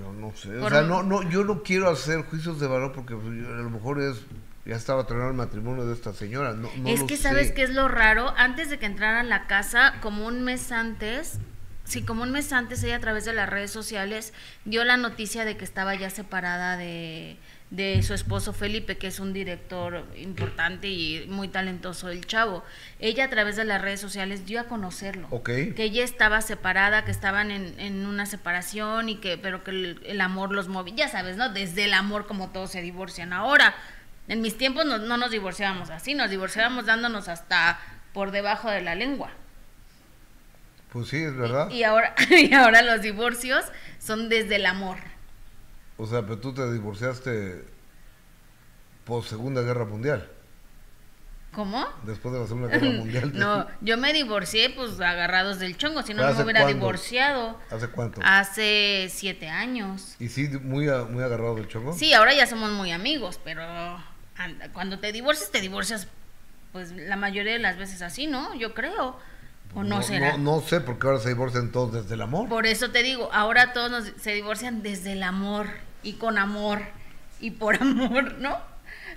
Yo no sé. O sea, no, no, yo no quiero hacer juicios de valor porque pues, a lo mejor es ya estaba terminado el matrimonio de esta señora. No, no es que sé. sabes qué es lo raro, antes de que entrara a la casa, como un mes antes, sí, como un mes antes ella a través de las redes sociales dio la noticia de que estaba ya separada de, de su esposo Felipe, que es un director importante y muy talentoso el chavo. Ella a través de las redes sociales dio a conocerlo. Ok. Que ella estaba separada, que estaban en, en una separación y que, pero que el, el amor los movía. Ya sabes, ¿no? Desde el amor como todos se divorcian ahora. En mis tiempos no, no nos divorciábamos así, nos divorciábamos dándonos hasta por debajo de la lengua. Pues sí, es verdad. Y ahora, <laughs> y ahora los divorcios son desde el amor. O sea, pero tú te divorciaste por Segunda Guerra Mundial. ¿Cómo? Después de la Segunda Guerra <laughs> Mundial. No, yo me divorcié pues agarrados del chongo, si no ¿Pero no me hubiera cuándo? divorciado. ¿Hace cuánto? Hace siete años. ¿Y sí, muy, muy agarrado del chongo? Sí, ahora ya somos muy amigos, pero anda, cuando te divorcias, te divorcias pues la mayoría de las veces así, ¿no? Yo creo. ¿O no, será? No, no sé, porque ahora se divorcian todos desde el amor. Por eso te digo, ahora todos nos- se divorcian desde el amor y con amor y por <laughs> amor, ¿no?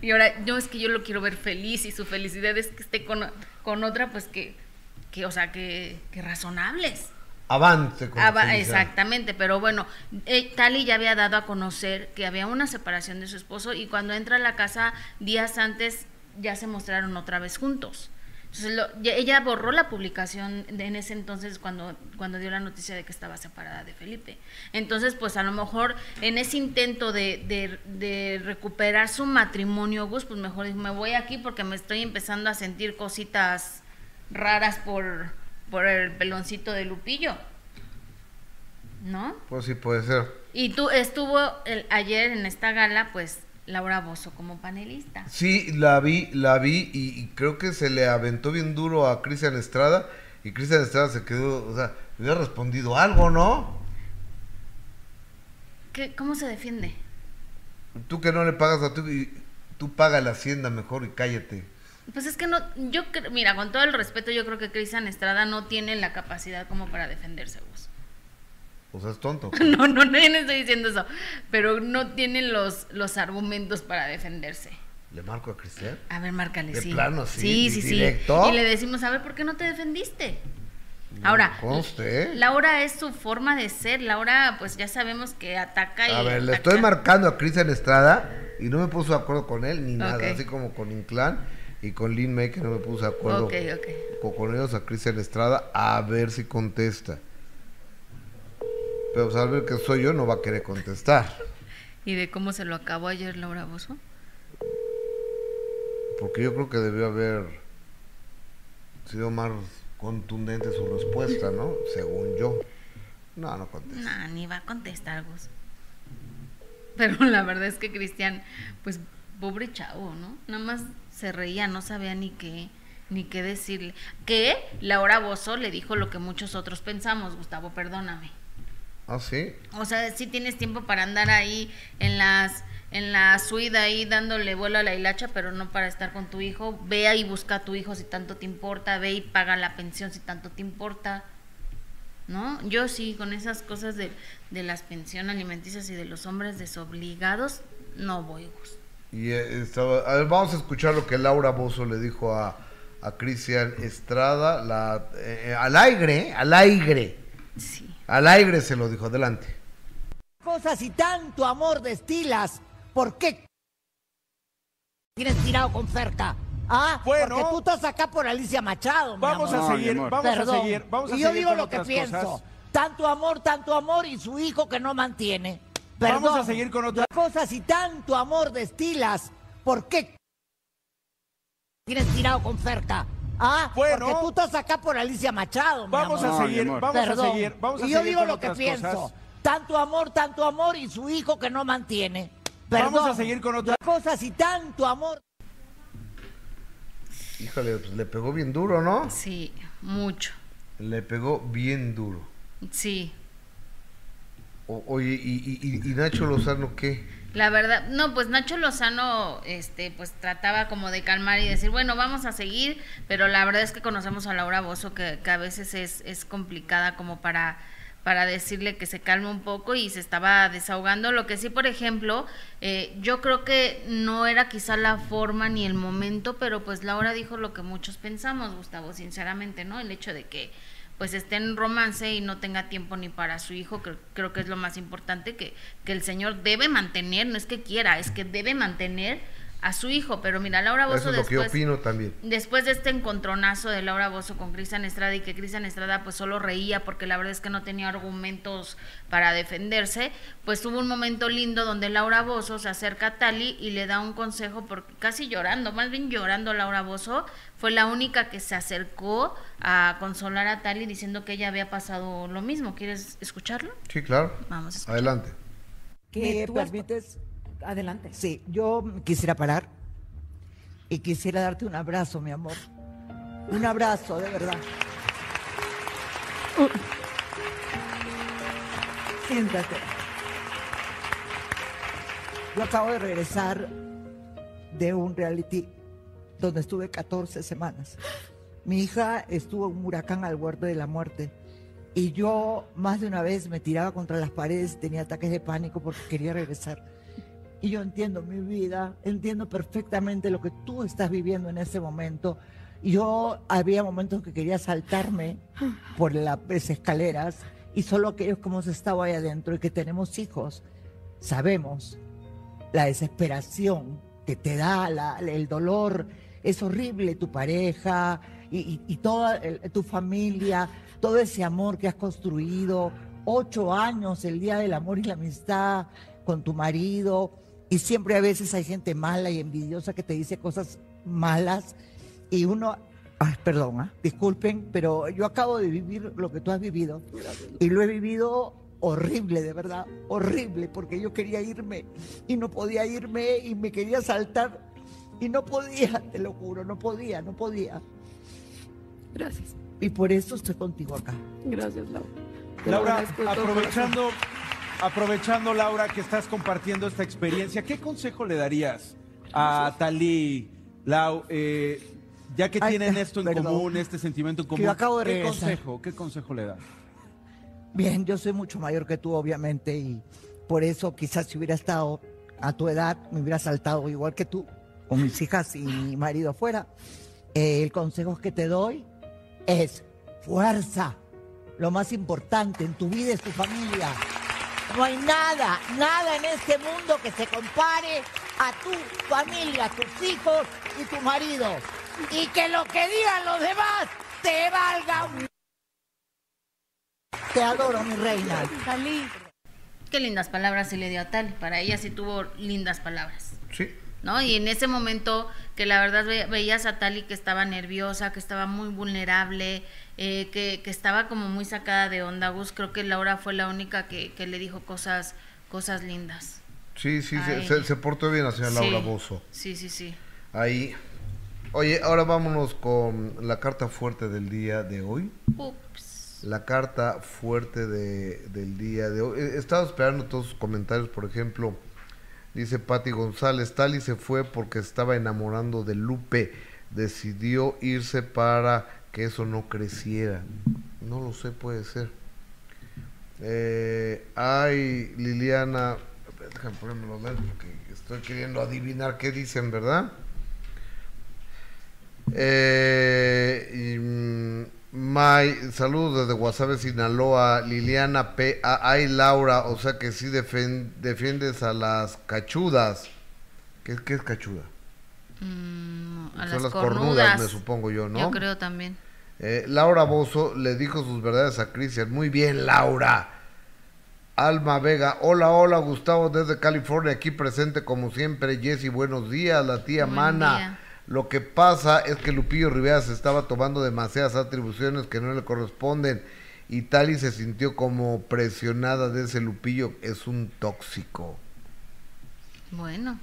Y ahora, yo es que yo lo quiero ver feliz y su felicidad es que esté con, con otra, pues que, que, o sea, que, que razonables. Avance con va- felicidad. exactamente, pero bueno, eh, Tali ya había dado a conocer que había una separación de su esposo y cuando entra a la casa días antes ya se mostraron otra vez juntos. Entonces lo- ya- ella borró la publicación de- en ese entonces cuando, cuando dio la noticia de que estaba separada de Felipe. Entonces, pues a lo mejor en ese intento de, de- de recuperar su matrimonio, Gus, pues mejor dijo, me voy aquí porque me estoy empezando a sentir cositas raras por, por el peloncito de Lupillo. ¿No? Pues sí, puede ser. Y tú estuvo el, ayer en esta gala, pues Laura Bozo como panelista. Sí, la vi, la vi y, y creo que se le aventó bien duro a Cristian Estrada y Cristian Estrada se quedó, o sea, le hubiera respondido algo, ¿no? ¿Qué, ¿Cómo se defiende? Tú que no le pagas a tú y tú paga la hacienda mejor y cállate. Pues es que no, yo mira, con todo el respeto, yo creo que Cristian Estrada no tiene la capacidad como para defenderse, Gus. O sea, es tonto. <laughs> No, no, no, yo no estoy diciendo eso, pero no tiene los, los argumentos para defenderse. ¿Le marco a Cristian? A ver, márcale, De sí. plano, sí, Sí, sí, sí. Y le decimos, a ver, ¿por qué no te defendiste? Ahora, Conste. Laura es su forma de ser. Laura, pues ya sabemos que ataca y. A ver, le estoy marcando a Cristian Estrada y no me puso de acuerdo con él ni nada, así como con Inclán y con Lin May que no me puso de acuerdo Ok, ok. con, con ellos a Cristian Estrada a ver si contesta. Pero pues, al ver que soy yo no va a querer contestar, <laughs> ¿Y de cómo se lo acabó ayer Laura Bozo? porque yo creo que debió haber sido más contundente su respuesta, ¿no? <laughs> Según yo. No, no contesta. Nah, ni va a contestar, Gus. Pero la verdad es que Cristian, pues, pobre chavo, ¿no? Nada más se reía, no sabía ni qué, ni qué decirle. Que Laura Bozo le dijo lo que muchos otros pensamos, Gustavo, perdóname. Ah, sí. O sea, si tienes tiempo para andar ahí en las en la suida ahí dándole vuelo a la hilacha, pero no para estar con tu hijo. Ve ahí busca a tu hijo si tanto te importa, ve y paga la pensión si tanto te importa. ¿No? Yo sí, con esas cosas de, de las pensiones alimenticias y de los hombres desobligados, no voy, Gus. Y eh, estaba, a ver, vamos a escuchar lo que Laura Bozo le dijo a, a Cristian Estrada, la, eh, al aire, ¿eh? al aire, Sí. Al aire se lo dijo, adelante. cosas y tanto amor destilas, ¿por qué tienes tirado con cerca Ah, Bueno. porque tú estás acá por Alicia Machado. mi Vamos amor. a No, mi seguir, amor. vamos Perdón. a seguir, vamos a y yo seguir digo lo que otras pienso. cosas. Tanto amor, tanto amor y su hijo que no mantiene. Vamos Perdón. a seguir con otra- cosas y tanto amor destilas. ¿Por qué tienes tirado con Ferca? Ah, Bueno. porque tú estás acá por Alicia Machado. mi Vamos amor. a No, mi seguir, amor. vamos Perdón. a seguir, vamos a y yo seguir digo lo que otras pienso. cosas. Tanto amor, tanto amor y su hijo que no mantiene. Vamos Perdón. a seguir con otra- cosas y tanto amor. Híjole, pues le pegó bien duro, ¿no? Sí, mucho. Le pegó bien duro. Sí. Oye, ¿y, y- Nacho Lozano qué? La verdad, no, pues Nacho Lozano, este, pues trataba como de calmar y decir, bueno, vamos a seguir, pero la verdad es que conocemos a Laura Bozo que, que a veces es, es complicada como para, para decirle que se calme un poco y se estaba desahogando. Lo que sí, por ejemplo, eh, yo creo que no era quizá la forma ni el momento, pero pues Laura dijo lo que muchos pensamos, Gustavo, sinceramente, ¿no? El hecho de que pues esté en romance y no tenga tiempo ni para su hijo, creo, creo que es lo más importante que, que el señor debe mantener, no es que quiera, es que debe mantener a su hijo. Pero mira, Laura Bozo Eso es lo que después, opino también. después de este encontronazo de Laura Bozo con Cristian Estrada y que Cristian Estrada pues solo reía porque la verdad es que no tenía argumentos para defenderse, pues hubo un momento lindo donde Laura Bozo se acerca a Tali y le da un consejo, porque casi llorando, más bien llorando Laura Bozo, fue la única que se acercó a consolar a Tali diciendo que ella había pasado lo mismo. ¿Quieres escucharlo? Sí, claro. Vamos a escuchar. Adelante. ¿Me tú has- permites? Adelante. Sí, yo quisiera parar y quisiera darte un abrazo, mi amor. Un abrazo, de verdad. Siéntate. Yo acabo de regresar de un reality donde estuve 14 semanas. Mi hija estuvo en un huracán al borde de la muerte y yo más de una vez me tiraba contra las paredes, tenía ataques de pánico porque quería regresar. Y yo entiendo mi vida, entiendo perfectamente lo que tú estás viviendo en ese momento. Yo había momentos que quería saltarme por las escaleras y solo aquellos que hemos estado ahí adentro y que tenemos hijos sabemos la desesperación que te da, el dolor, es horrible tu pareja y, toda tu familia, todo ese amor que has construido, ocho años, el Día del Amor y la Amistad con tu marido, y siempre a veces hay gente mala y envidiosa que te dice cosas malas y uno, ay, perdón, ah, disculpen, pero yo acabo de vivir lo que tú has vivido y lo he vivido horrible, de verdad, horrible, porque yo quería irme y no podía irme y me quería saltar y no podía, <laughs> te lo juro, no podía, no podía. Gracias. Y por eso estoy contigo acá. Gracias, Laura. Te Laura, aprovechando, aprovechando, Laura, que estás compartiendo esta experiencia, ¿qué consejo le darías a Talí, Lau, eh, ya que Ay, tienen <laughs> esto en perdón. común, este sentimiento en común? yo acabo de ¿Qué regresar. consejo, qué consejo le das? Bien, yo soy mucho mayor que tú, obviamente, y por eso quizás si hubiera estado a tu edad, me hubiera saltado igual que tú, con mis hijas y mi marido afuera. Eh, el consejo que te doy es fuerza. Lo más importante en tu vida es tu familia. No hay nada, nada en este mundo que se compare a tu familia, tus hijos y tu marido. Y que lo que digan los demás te valga un... Te adoro, mi reina. Talí. Qué lindas palabras se le dio a Tali. Para ella sí tuvo lindas palabras. Sí. ¿no? Y en ese momento que la verdad ve- veías a Tali que estaba nerviosa, que estaba muy vulnerable, eh, que, que estaba como muy sacada de onda, Gus, creo que Laura fue la única que, que le dijo cosas, cosas lindas. Sí, sí, se, ella. se- se portó bien la señora Sí. Laura Bozo. Sí, sí, sí. Ahí. Oye, ahora vámonos con la carta fuerte del día de hoy. Ups. La carta fuerte de, del día de hoy. He estado esperando todos sus comentarios, por ejemplo, dice Patti González, Tali se fue porque estaba enamorando de Lupe, decidió irse para que eso no creciera. No lo sé, puede ser. Eh, ay, Liliana, déjame ponerme los lentes porque estoy queriendo adivinar qué dicen, ¿verdad? Eh, y, mm, saludos desde Guasave, Sinaloa. Liliana P. Ay, Laura, o sea que sí defiendes a las cachudas. ¿Qué, qué es cachuda? Mm, a Son las, las cornudas, cornudas, me supongo yo, ¿no? Yo creo también. Eh, Laura Bozo le dijo sus verdades a Cristian. Muy bien, Laura. Alma Vega, hola, hola, Gustavo desde California, aquí presente como siempre. Jessy, buenos días, la tía Buen Mana. día. Lo que pasa es que Lupillo Rivera se estaba tomando demasiadas atribuciones que no le corresponden y Tali se sintió como presionada de ese Lupillo. Es un tóxico. Bueno.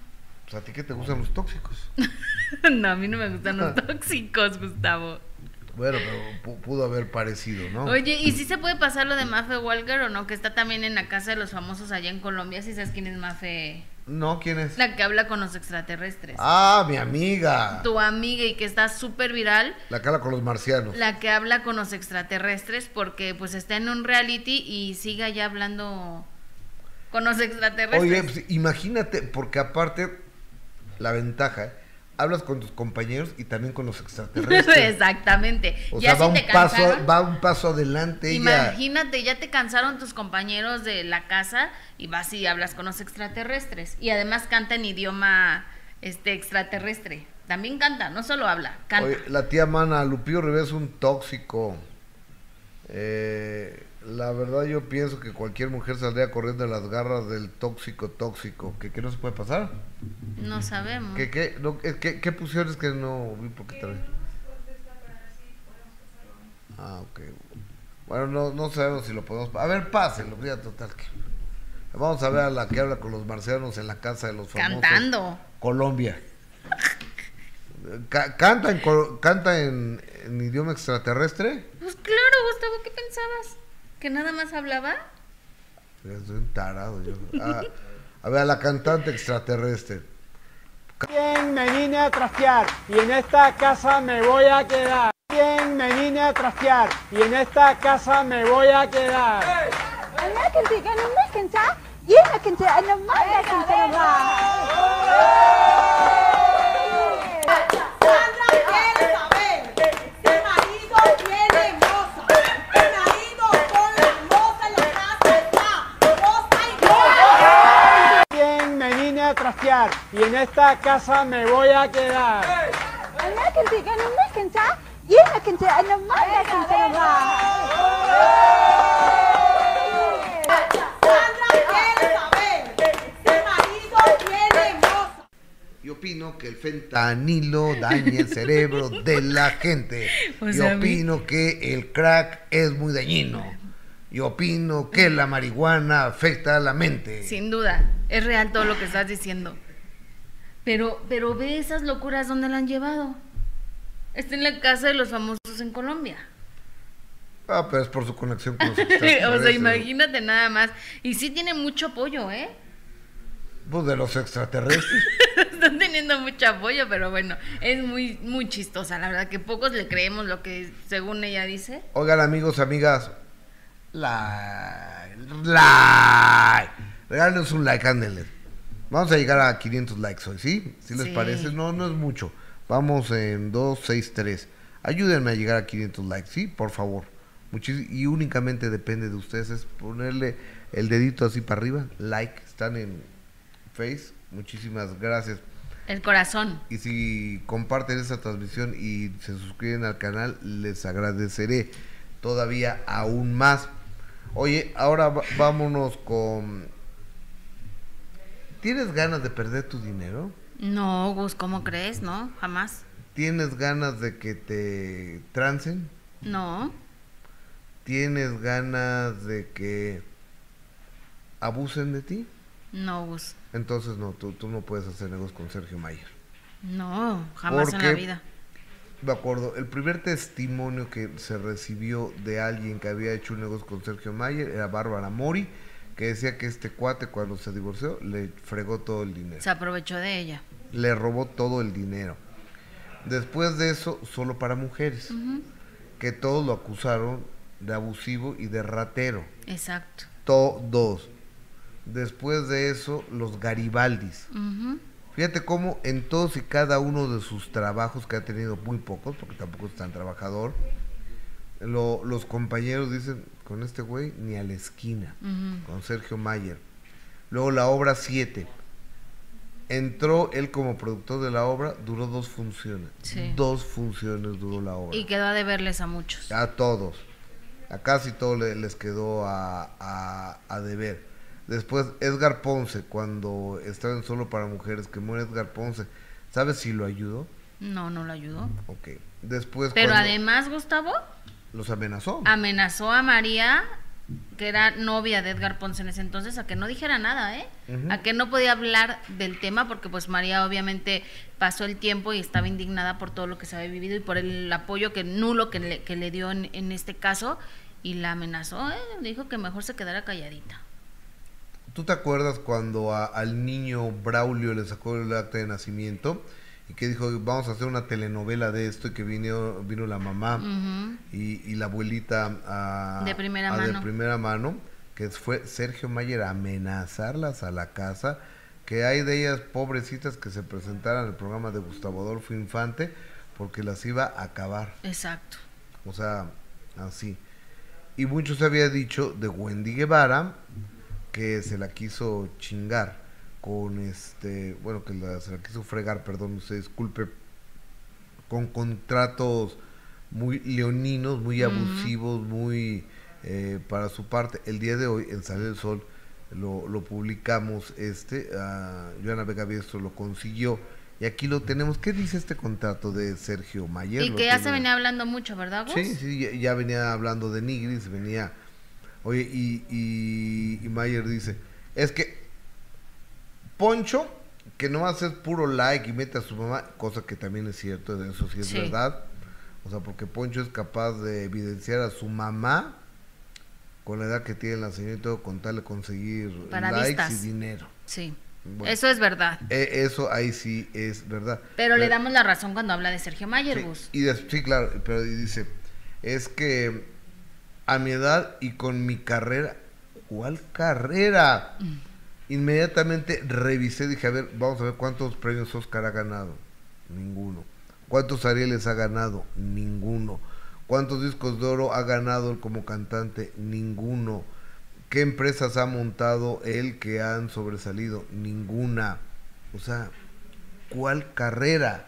Pues, ¿A ti qué te gustan los tóxicos? <laughs> no, a mí no me gustan los <laughs> tóxicos, Gustavo. Bueno, pero pu- pudo haber parecido, ¿no? Oye, ¿y si se puede pasar lo de Mafe Walker o no? Que está también en la casa de los famosos allá en Colombia. Si sabes quién es Mafe? No, ¿quién es? La que habla con los extraterrestres. Ah, mi amiga. Tu amiga y que está súper viral. La cara con los marcianos. La que habla con los extraterrestres porque pues está en un reality y sigue allá hablando con los extraterrestres. Oye, pues, imagínate, porque aparte, la ventaja, ¿eh? hablas con tus compañeros y también con los <laughs> extraterrestres. Exactamente. O ya sea, va un, paso, va un paso adelante imagínate, ya te cansaron tus compañeros de la casa y vas y hablas con los extraterrestres. Y además canta en idioma este extraterrestre. También canta, no solo habla, canta. Oye, la tía Mana, Lupillo Rivera es un tóxico. Eh, la verdad yo pienso que cualquier mujer saldría corriendo de las garras del tóxico tóxico. ¿Qué, qué no se puede pasar? No sabemos. ¿Qué, qué, no, eh, qué, qué pusieron? Es que no vi por qué trae. Ah, ok. Bueno, no, no sabemos si lo podemos... A ver, pásenlo, ya total. que- Vamos a ver a la que habla con los marcianos en la casa de los famosos. Cantando. Colombia. Ca- ¿Canta, en, canta en, en idioma extraterrestre? Pues claro, Gustavo, ¿qué pensabas? ¿Que nada más hablaba? Estoy un tarado yo. Ah, a ver, a la cantante extraterrestre. Bien, me vine a trastear y en esta casa me voy a quedar. Bien, me vine a trastear y en esta casa me voy a quedar. A trastear y en esta casa me voy a quedar. Yo opino que el fentanilo daña el cerebro de la gente. <laughs> O Yo opino que el crack es muy dañino. Yo opino que la marihuana afecta a la mente. Sin duda, es real todo lo que estás diciendo. Pero, pero ve esas locuras donde la han llevado. Está en la casa de los famosos en Colombia. Ah, pero es por su conexión con los <laughs> o sea, imagínate nada más. Y sí tiene mucho apoyo, ¿eh? Pues de los extraterrestres. <laughs> Están teniendo mucho apoyo, pero bueno, es muy, muy chistosa. La verdad que pocos le creemos lo que según ella dice. Oigan, amigos, amigas. Like. Like. Regálenos un like, ándenle. Vamos a llegar a 500 likes hoy, ¿sí? ¿Sí les Sí. parece? No, no es mucho. Vamos en 2, 6, 3. Ayúdenme a llegar a 500 likes, ¿sí? Por favor. Muchis- y únicamente depende de ustedes. Es ponerle el dedito así para arriba. Like. Están en Face. Muchísimas gracias. El corazón. Y si comparten esta transmisión y se suscriben al canal, les agradeceré todavía aún más. Oye, ahora vámonos con... ¿Tienes ganas de perder tu dinero? No, Gus, ¿cómo crees? No, jamás. ¿Tienes ganas de que te trancen? No, ¿Tienes ganas de que abusen de ti? no, Gus. Entonces no, tú, tú no puedes hacer negocios con Sergio Mayer. No, jamás en la vida. De acuerdo, el primer testimonio que se recibió de alguien que había hecho un negocio con Sergio Mayer era Bárbara Mori, que decía que este cuate cuando se divorció le fregó todo el dinero, Se aprovechó de ella. le robó todo el dinero. Después de eso, solo para mujeres, que todos lo acusaron de abusivo y de ratero, Exacto. todos. Después de eso, los Garibaldis. Ujú. Fíjate cómo en todos y cada uno de sus trabajos, que ha tenido muy pocos, porque tampoco es tan trabajador, lo- los compañeros dicen, con este güey ni a la esquina, con Sergio Mayer. Luego la obra 7. Entró él como productor de la obra, duró dos funciones. Sí. Dos funciones duró la obra. Y quedó a deberles a muchos. A todos. A casi todos le- les quedó a, a, a deber. Después, Edgar Ponce, cuando estaba en Solo para Mujeres, que muere Edgar Ponce. ¿Sabes si lo ayudó? No, no lo ayudó. Ok. Después, Pero además, Gustavo, los amenazó. amenazó a María, que era novia de Edgar Ponce en ese entonces, a que no dijera nada, ¿eh? A que no podía hablar del tema, porque pues María obviamente pasó el tiempo y estaba indignada por todo lo que se había vivido y por el apoyo que nulo que le, que le dio en, en este caso, y la amenazó, ¿eh? Dijo que mejor se quedara calladita. ¿Tú te acuerdas cuando a- al niño Braulio le sacó el acta de nacimiento y que dijo, vamos a hacer una telenovela de esto y que vino, vino la mamá y, y la abuelita a, De primera a mano. de primera mano, que fue Sergio Mayer a amenazarlas a la casa, que hay de ellas pobrecitas que se presentaran al programa de Gustavo Adolfo Infante porque las iba a acabar. Exacto. O sea, así. Y mucho se había dicho de Wendy Guevara que se la quiso chingar con este, bueno, que la- se la quiso fregar, perdón, usted disculpe, con contratos muy leoninos, muy abusivos, muy eh, para su parte. El día de hoy, en Sale el Sol, lo, lo publicamos, este, ah, Joana Vega Biestro lo consiguió. Y aquí lo tenemos. ¿Qué dice este contrato de Sergio Mayer? Y que ya se venía hablando mucho, ¿verdad, Gus? Sí, sí, ya, ya venía hablando de Nigris, venía... Oye, y, y, y Mayer dice, es que Poncho, que no hace puro like y mete a su mamá, cosa que también es cierto, eso sí es Sí. verdad. O sea, porque Poncho es capaz de evidenciar a su mamá con la edad que tiene la señora y todo, con tal de conseguir Para likes vistas. y dinero. Sí. Bueno. Eso es verdad. E- eso ahí sí es verdad. Pero le damos la razón cuando habla de Sergio Mayer, Sí, Gus. y des- sí, claro, pero dice, es que a mi edad y con mi carrera, ¿cuál carrera? Mm. Inmediatamente revisé, dije, a ver, vamos a ver cuántos premios Oscar ha ganado. Ninguno. ¿Cuántos Arieles ha ganado? Ninguno. ¿Cuántos discos de oro ha ganado él como cantante? Ninguno. ¿Qué empresas ha montado él que han sobresalido? Ninguna. O sea, ¿cuál carrera?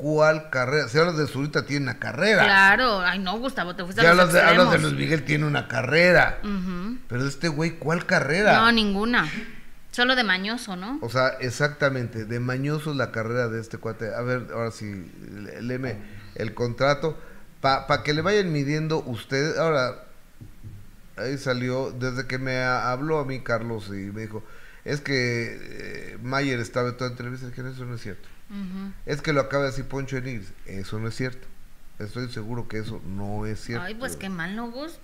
¿Cuál carrera? Si hablas de Zurita, tiene una carrera. Claro. Ay, no, Gustavo, te fuiste Si a los hablas de, hablas de. Luis Miguel, tiene una carrera. Ujú. Pero este güey, ¿cuál carrera? No, ninguna. Solo de mañoso, ¿no? O sea, exactamente, de mañoso es la carrera de este cuate. A ver, ahora sí, lé- léeme el contrato. Para que le vayan midiendo ustedes. Ahora, ahí salió, desde que me ha- habló a mí Carlos y me dijo, es que eh, Mayer estaba en toda entrevista. Dije, eso no es cierto. Ujú. Es que lo acaba de decir Poncho Enigris. Eso no es cierto. Estoy seguro que eso no es cierto. Ay, pues qué mal, ¿no, Gus?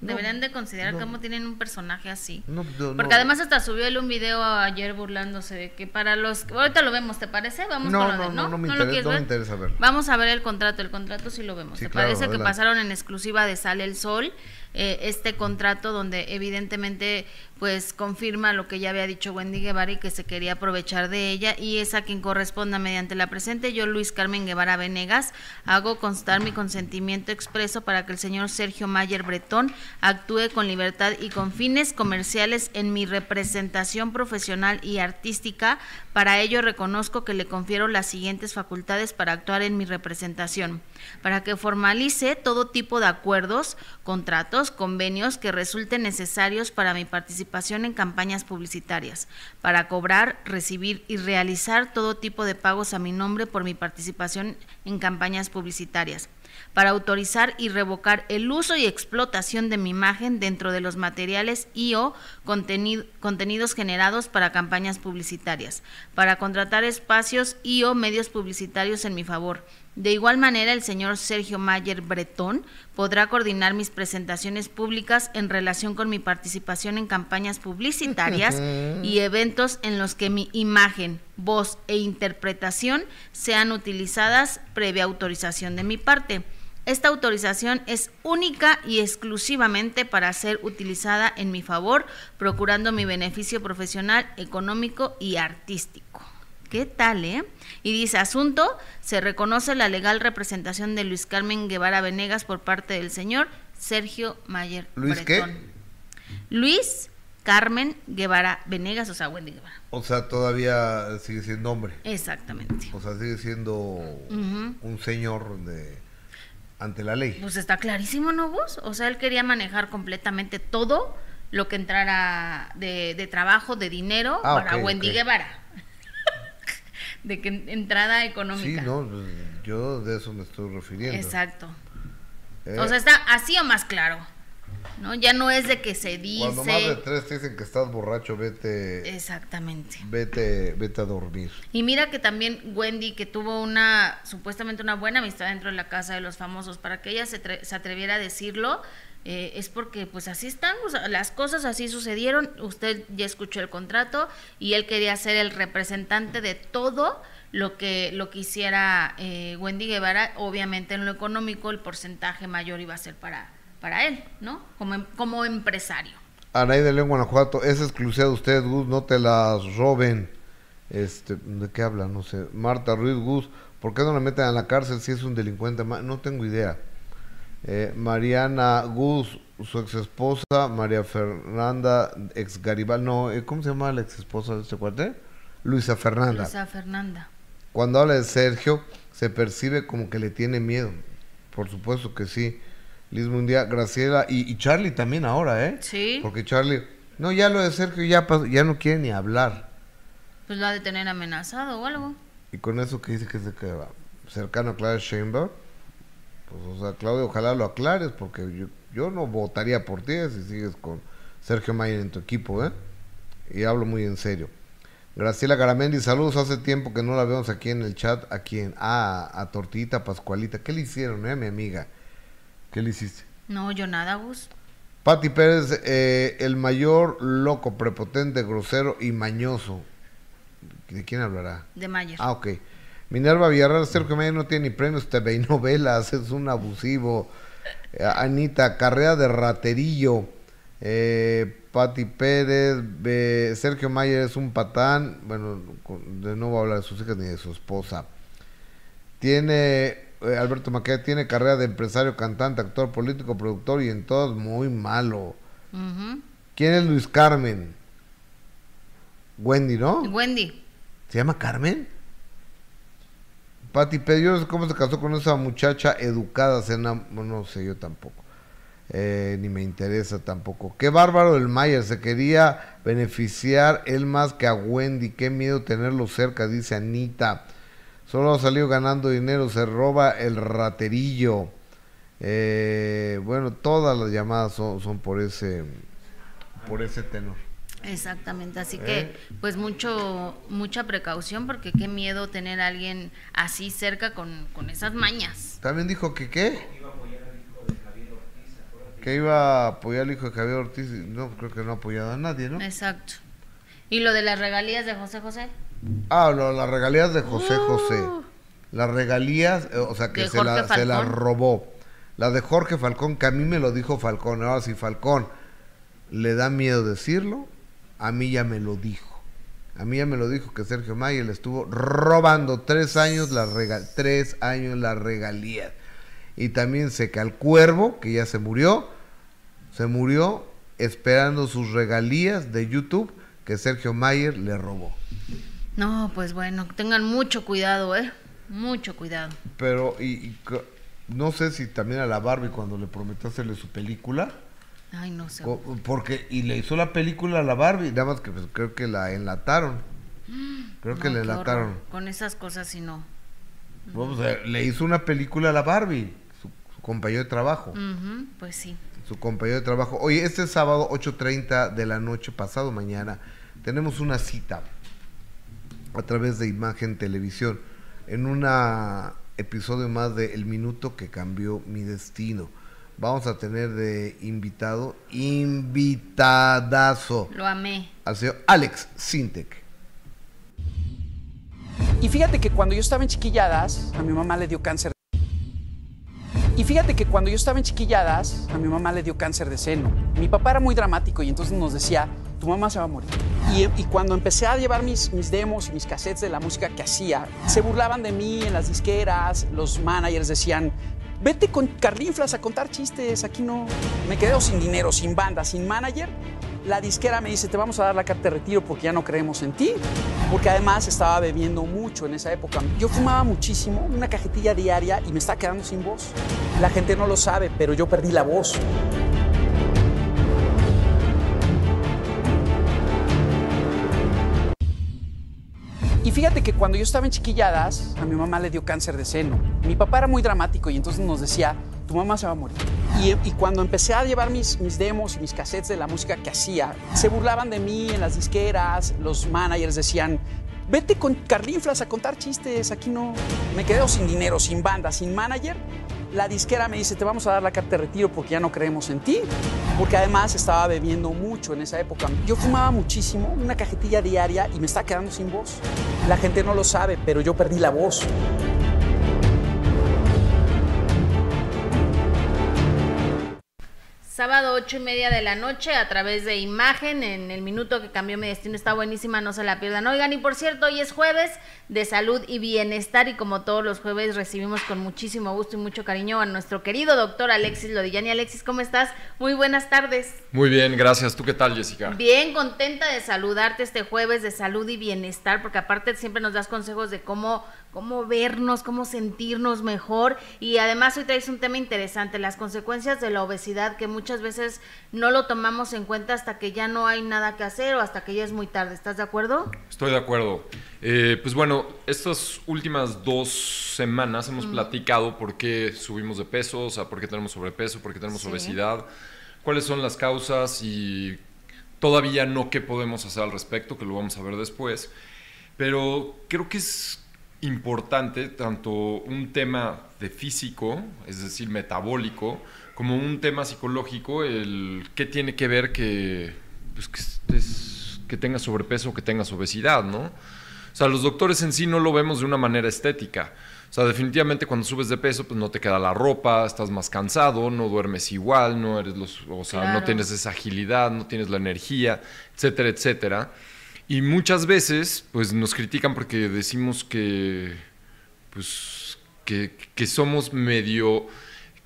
No, Deberían de considerar no. cómo tienen un personaje así. No, Porque además hasta subió él un video ayer burlándose de que para los... Ahorita lo vemos, ¿te parece? Vamos No, con lo no, de... no, no me interesa- me interesa verlo. Vamos a ver el contrato, el contrato sí lo vemos. Sí, ¿Te claro, parece que adelante. pasaron en exclusiva de Sale el Sol eh, este contrato donde evidentemente pues confirma lo que ya había dicho Wendy Guevara y que se quería aprovechar de ella y es a quien corresponda mediante la presente. Yo Luis Carmen Guevara Venegas hago constar mi consentimiento expreso para que el señor Sergio Mayer Bretón actúe con libertad y con fines comerciales en mi representación profesional y artística. Para ello reconozco que le confiero las siguientes facultades para actuar en mi representación. Para que formalice todo tipo de acuerdos, contratos, convenios que resulten necesarios para mi participación en campañas publicitarias, para cobrar, recibir y realizar todo tipo de pagos a mi nombre por mi participación en campañas publicitarias para autorizar y revocar el uso y explotación de mi imagen dentro de los materiales y o contenido- contenidos generados para campañas publicitarias, para contratar espacios y o medios publicitarios en mi favor. De igual manera, el señor Sergio Mayer Bretón podrá coordinar mis presentaciones públicas en relación con mi participación en campañas publicitarias y eventos en los que mi imagen, voz e interpretación sean utilizadas previa autorización de mi parte. Esta autorización es única y exclusivamente para ser utilizada en mi favor, procurando mi beneficio profesional, económico y artístico. ¿Qué tal, eh? Y dice, asunto, se reconoce la legal representación de Luis Carmen Guevara Venegas por parte del señor Sergio Mayer ¿Luis qué? Luis Carmen Guevara Venegas, o sea, Wendy Guevara. O sea, todavía sigue siendo hombre. Exactamente. O sea, sigue siendo un señor de ante la ley. Pues está clarísimo, ¿no vos? O sea, él quería manejar completamente todo lo que entrara de, de trabajo, de dinero Ah, para Wendy. Guevara. De que entrada Sí, económica. no, pues, yo de eso me estoy refiriendo. Exacto. Eh, O sea, está así o más claro. ¿No? Ya no es de que se Cuando más de dice. tres te dicen que estás borracho, vete, Exactamente. vete, vete a dormir. Y mira que también Wendy, que tuvo una, supuestamente una buena amistad dentro de la casa de los famosos, para que ella se, se atreviera a decirlo, eh, es porque pues así están, o sea, las cosas así sucedieron, usted ya escuchó el contrato y él quería ser el representante de todo lo que, lo que hiciera eh, Wendy Guevara, obviamente en lo económico el porcentaje mayor iba a ser para, para él, ¿no? Como, em- como empresario. Anaí de León, Guanajuato, es exclusiva de ustedes, Gus, no te las roben. Este, ¿De qué habla? No sé. Marta Ruiz Gus, ¿por qué no la meten a la cárcel si es un delincuente? No tengo idea. Eh, Mariana Gus, su ex esposa, María Fernanda, ex Garibal, no, eh, ¿cómo se llama la ex esposa de este cuate? Luisa Fernanda. Luisa Fernanda. Cuando habla de Sergio, se percibe como que le tiene miedo. Por supuesto que sí. Liz Mundial, Graciela y, y Charlie también ahora, ¿eh? Sí. Porque Charlie, no, ya lo de Sergio ya, pasó, ya no quiere ni hablar. Pues lo ha de tener amenazado o algo. Y con eso que dice que es cercano a Clara pues, o sea, Claudio, ojalá lo aclares, porque yo, yo no votaría por ti si sigues con Sergio Mayer en tu equipo, ¿eh? Y hablo muy en serio. Graciela Garamendi, saludos, hace tiempo que no la vemos aquí en el chat, a quién, ah, a Tortita Pascualita, ¿qué le hicieron, eh, mi amiga? ¿Qué le hiciste? No, yo nada, Gus. Pati Pérez, eh, el mayor loco, prepotente, grosero y mañoso. ¿De quién hablará? De Mayer. Ah, ok. Minerva Villarreal, Sergio Mayer no tiene ni premios TV y novelas, es un abusivo. Eh, Anita, carrera de raterillo. Eh, Pati Pérez, eh, Sergio Mayer es un patán. Bueno, de no voy a hablar de sus hijas ni de su esposa. Tiene, eh, Alberto Maqueda tiene carrera de empresario, cantante, actor, político, productor y en todos muy malo. ¿Quién es Luis Carmen? Wendy, ¿no? Wendy. ¿Se llama Carmen? Pati sé cómo se casó con esa muchacha educada, no sé, yo tampoco. Eh, ni me interesa tampoco. Qué bárbaro el Mayer, se quería beneficiar él más que a Wendy. Qué miedo tenerlo cerca, dice Anita. Solo ha salido ganando dinero, se roba el raterillo. Eh, bueno, todas las llamadas son, son por ese por ese tenor. Exactamente, así ¿Eh? que pues mucho mucha precaución porque qué miedo tener a alguien así cerca con, con esas mañas. También dijo que qué? Que iba a apoyar al hijo de Javier Ortiz. No, creo que no ha apoyado a nadie, ¿no? Exacto. ¿Y lo de las regalías de José José? Ah, lo- las regalías de José José. Las regalías, eh, o sea, que se, la- se Falcón. robó. La de Jorge Falcón, que a mí me lo dijo Falcón. Ahora, si Falcón le da miedo decirlo, a mí ya me lo dijo. A mí ya me lo dijo que Sergio Mayer le estuvo robando tres años las regal tres años las regalías. Y también sé que al cuervo, que ya se murió, se murió esperando sus regalías de YouTube que Sergio Mayer le robó. No, pues bueno, tengan mucho cuidado, ¿eh? Mucho cuidado. Pero, y, y no sé si también a la Barbie cuando le prometió hacerle su película, Ay, no sé. porque, y le hizo la película a la Barbie, nada más que pues, creo que la enlataron. <gasps> Creo que No, le enlataron. Con esas cosas sí no. Vamos le hizo una película a la Barbie, su, su compañero de trabajo. Pues sí. Su compañero de trabajo. Oye, este sábado, 8.30 de la noche, pasado mañana, tenemos una cita a través de Imagen Televisión en un episodio más de El Minuto que cambió mi destino. Vamos a tener de invitado, invitadazo, Lo amé. al señor Alex Sintek. Y fíjate que cuando yo estaba en chiquilladas, a mi mamá le dio cáncer. Y fíjate que cuando yo estaba en chiquilladas, a mi mamá le dio cáncer de seno. Mi papá era muy dramático y entonces nos decía, tu mamá se va a morir. Y, y cuando empecé a llevar mis, mis demos y mis cassettes de la música que hacía, se burlaban de mí en las disqueras, los managers decían, vete con Carlinflas a contar chistes, aquí no. Me quedé sin dinero, sin banda, sin manager. la disquera me dice, te vamos a dar la carta de retiro porque ya no creemos en ti. Porque además estaba bebiendo mucho en esa época. Yo fumaba muchísimo, una cajetilla diaria y me estaba quedando sin voz. La gente no lo sabe, pero yo perdí la voz. Y fíjate que cuando yo estaba en chiquilladas, a mi mamá le dio cáncer de seno. Mi papá era muy dramático y entonces nos decía, tu mamá se va a morir. Y, cuando empecé a llevar mis, mis demos y mis cassettes de la música que hacía, se burlaban de mí en las disqueras, los managers decían, vete con Carlinflas a contar chistes, aquí no. Me quedo sin dinero, sin banda, sin manager. La disquera me dice, te vamos a dar la carta de retiro porque ya no creemos en ti. Porque además estaba bebiendo mucho en esa época. Yo fumaba muchísimo, una cajetilla diaria y me estaba quedando sin voz. La gente no lo sabe, pero yo perdí la voz. Sábado ocho y media de la noche a través de imagen en el minuto que cambió mi destino está buenísima, no se la pierdan. Oigan, y por cierto, hoy es jueves de salud y bienestar y como todos los jueves recibimos con muchísimo gusto y mucho cariño a nuestro querido doctor Alexis Lodillani. Alexis, ¿cómo estás? Muy buenas tardes. Muy bien, gracias. ¿Tú qué tal, Jessica? Bien, contenta de saludarte este jueves de salud y bienestar, porque aparte siempre nos das consejos de cómo cómo vernos, cómo sentirnos mejor y además hoy traes un tema interesante, las consecuencias de la obesidad que muchas veces no lo tomamos en cuenta hasta que ya no hay nada que hacer o hasta que ya es muy tarde. ¿Estás de acuerdo? Estoy de acuerdo. Eh, pues bueno, estas últimas dos semanas hemos platicado por qué subimos de peso, o sea, por qué tenemos sobrepeso, por qué tenemos Sí. obesidad, cuáles son las causas y todavía no qué podemos hacer al respecto, que lo vamos a ver después. Pero creo que es importante tanto un tema de físico, es decir, metabólico, como un tema psicológico, el qué tiene que ver que, pues, que, estés- que tengas sobrepeso o que tengas obesidad, ¿no? O sea, los doctores en sí no lo vemos de una manera estética. O sea, definitivamente cuando subes de peso, pues no te queda la ropa, estás más cansado, no duermes igual, no eres los, o sea, no tienes esa agilidad, no tienes la energía, etcétera, etcétera. Y muchas veces, pues nos critican porque decimos que, pues, que, que somos medio,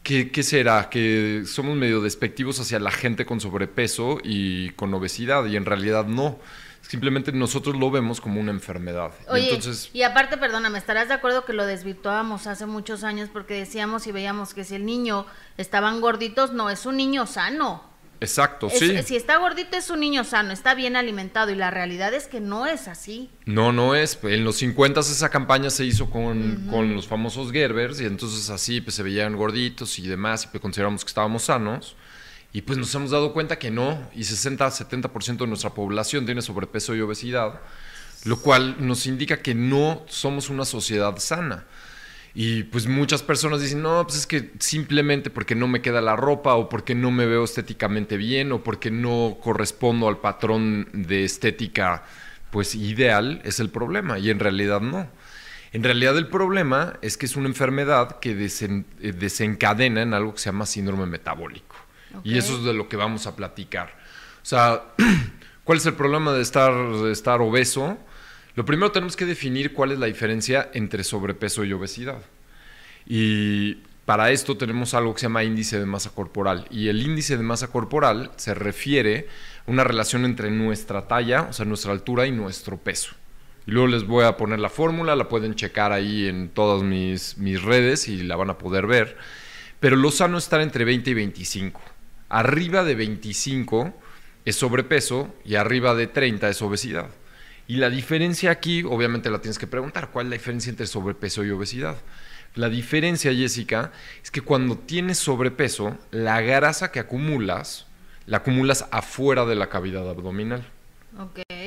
¿qué, ¿qué será? Que somos medio despectivos hacia la gente con sobrepeso y con obesidad, y en realidad no. Simplemente nosotros lo vemos como una enfermedad. Y entonces, y aparte, perdóname, ¿estarás de acuerdo que lo desvirtuábamos hace muchos años porque decíamos y veíamos que si el niño estaban gorditos, no, es un niño sano. Exacto, Es- sí. Si está gordito es un niño sano, está bien alimentado y la realidad es que no es así. No, no es. En los 50 esa campaña se hizo con, con los famosos Gerbers y entonces así pues se veían gorditos y demás y pues consideramos que estábamos sanos. Y pues nos hemos dado cuenta que no, y 60-70% de nuestra población tiene sobrepeso y obesidad, lo cual nos indica que no somos una sociedad sana. Y pues muchas personas dicen, no, pues es que simplemente porque no me queda la ropa o porque no me veo estéticamente bien o porque no correspondo al patrón de estética pues ideal es el problema y en realidad no. En realidad el problema es que es una enfermedad que desen- eh, desencadena en algo que se llama síndrome metabólico. Y eso es de lo que vamos a platicar. O sea, <clears throat> ¿cuál es el problema de estar, de estar obeso? Lo primero tenemos que definir cuál es la diferencia entre sobrepeso y obesidad. Y para esto tenemos algo que se llama índice de masa corporal. Y el índice de masa corporal se refiere a una relación entre nuestra talla, o sea, nuestra altura y nuestro peso. Y luego les voy a poner la fórmula, la pueden checar ahí en todas mis, mis redes y la van a poder ver. Pero lo sano es estar entre 20 y 25. Arriba de 25 es sobrepeso y arriba de 30 es obesidad. Y la diferencia aquí, obviamente la tienes que preguntar, ¿cuál es la diferencia entre sobrepeso y obesidad? La diferencia, Jessica, es que cuando tienes sobrepeso, la grasa que acumulas, la acumulas afuera de la cavidad abdominal.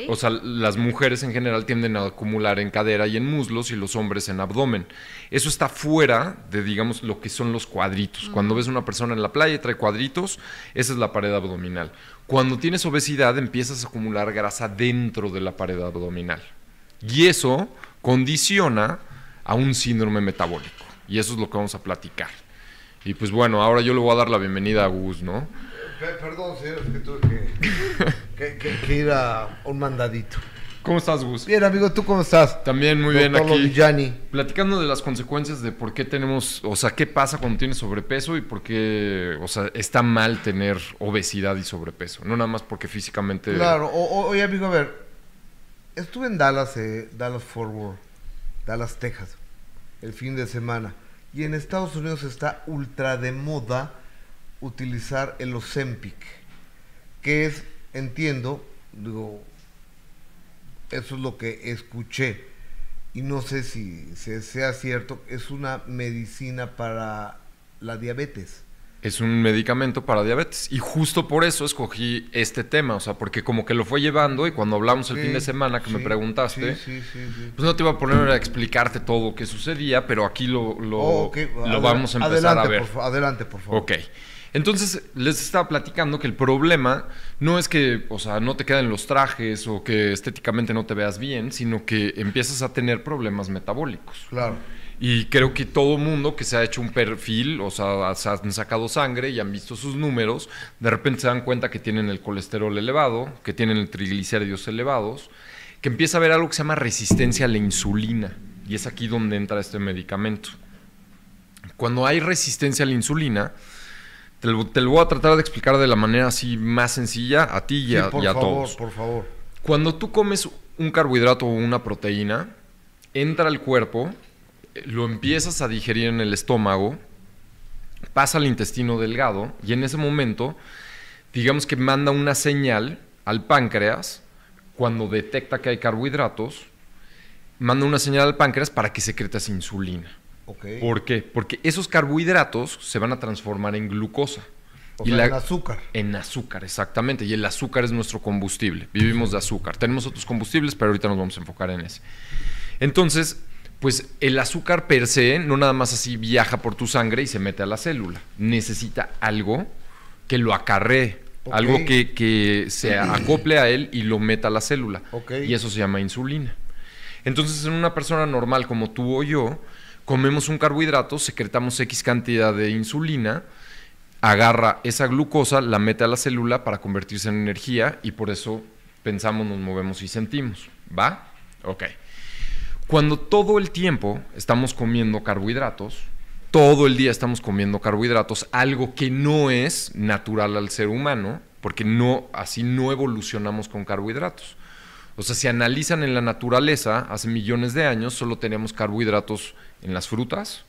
O sea, las mujeres en general tienden a acumular en cadera y en muslos y los hombres en abdomen. Eso está fuera de, digamos, lo que son los cuadritos. Cuando ves una persona en la playa y trae cuadritos, esa es la pared abdominal. Cuando tienes obesidad, empiezas a acumular grasa dentro de la pared abdominal. Y eso condiciona a un síndrome metabólico. Y eso es lo que vamos a platicar. Y pues bueno, ahora yo le voy a dar la bienvenida a Gus, ¿no? Pe- Perdón, señor, es que tuve que, que- que- que ir a un mandadito. ¿Cómo estás, Gus? Bien, amigo, ¿tú cómo estás? También muy bien aquí. Platicando de las consecuencias de por qué tenemos, o sea, qué pasa cuando tienes sobrepeso y por qué, o sea, está mal tener obesidad y sobrepeso. No nada más porque físicamente. Claro, o- oye, amigo, a ver. Estuve en Dallas, eh, Dallas Forward, Dallas, Texas, el fin de semana. Y en Estados Unidos está ultra de moda utilizar el Ozempic, que es, entiendo, digo, eso es lo que escuché. Y no sé si, si sea cierto, es una medicina para la diabetes. Es un medicamento para diabetes. Y justo por eso escogí este tema, o sea, porque como que lo fue llevando y cuando hablamos el Sí, fin de semana que me preguntaste, sí, pues no te iba a poner a explicarte todo lo que sucedía, pero aquí lo, lo, Oh, lo vamos a empezar adelante, a ver. por adelante, por favor. Ok. Entonces, les estaba platicando que el problema no es que, o sea, no te queden los trajes o que estéticamente no te veas bien, sino que empiezas a tener problemas metabólicos. Claro. Y creo que todo mundo que se ha hecho un perfil, o sea, se han sacado sangre y han visto sus números, de repente se dan cuenta que tienen el colesterol elevado, que tienen el triglicéridos elevados, que empieza a haber algo que se llama resistencia a la insulina. Y es aquí donde entra este medicamento. Cuando hay resistencia a la insulina, te lo, te lo voy a tratar de explicar de la manera así más sencilla a ti y Sí, a, por y a favor, todos. por favor. Cuando tú comes un carbohidrato o una proteína, entra al cuerpo, lo empiezas a digerir en el estómago, pasa al intestino delgado y en ese momento, digamos que manda una señal al páncreas cuando detecta que hay carbohidratos, manda una señal al páncreas para que secretas insulina. ¿Por qué? Porque esos carbohidratos se van a transformar en glucosa. O sea, en azúcar. En azúcar, exactamente. Y el azúcar es nuestro combustible. Vivimos de azúcar. Tenemos otros combustibles, pero ahorita nos vamos a enfocar en ese. Entonces, pues el azúcar per se no nada más así viaja por tu sangre y se mete a la célula. Necesita algo que lo acarree. Algo que, que se acople a él y lo meta a la célula. Y eso se llama insulina. Entonces, en una persona normal como tú o yo, comemos un carbohidrato, secretamos X cantidad de insulina, agarra esa glucosa, la mete a la célula para convertirse en energía y por eso pensamos, nos movemos y sentimos. ¿Va? Ok. Cuando todo el tiempo estamos comiendo carbohidratos, todo el día estamos comiendo carbohidratos, algo que no es natural al ser humano, porque no, así no evolucionamos con carbohidratos. O sea, si analizan en la naturaleza, hace millones de años solo teníamos carbohidratos en las frutas,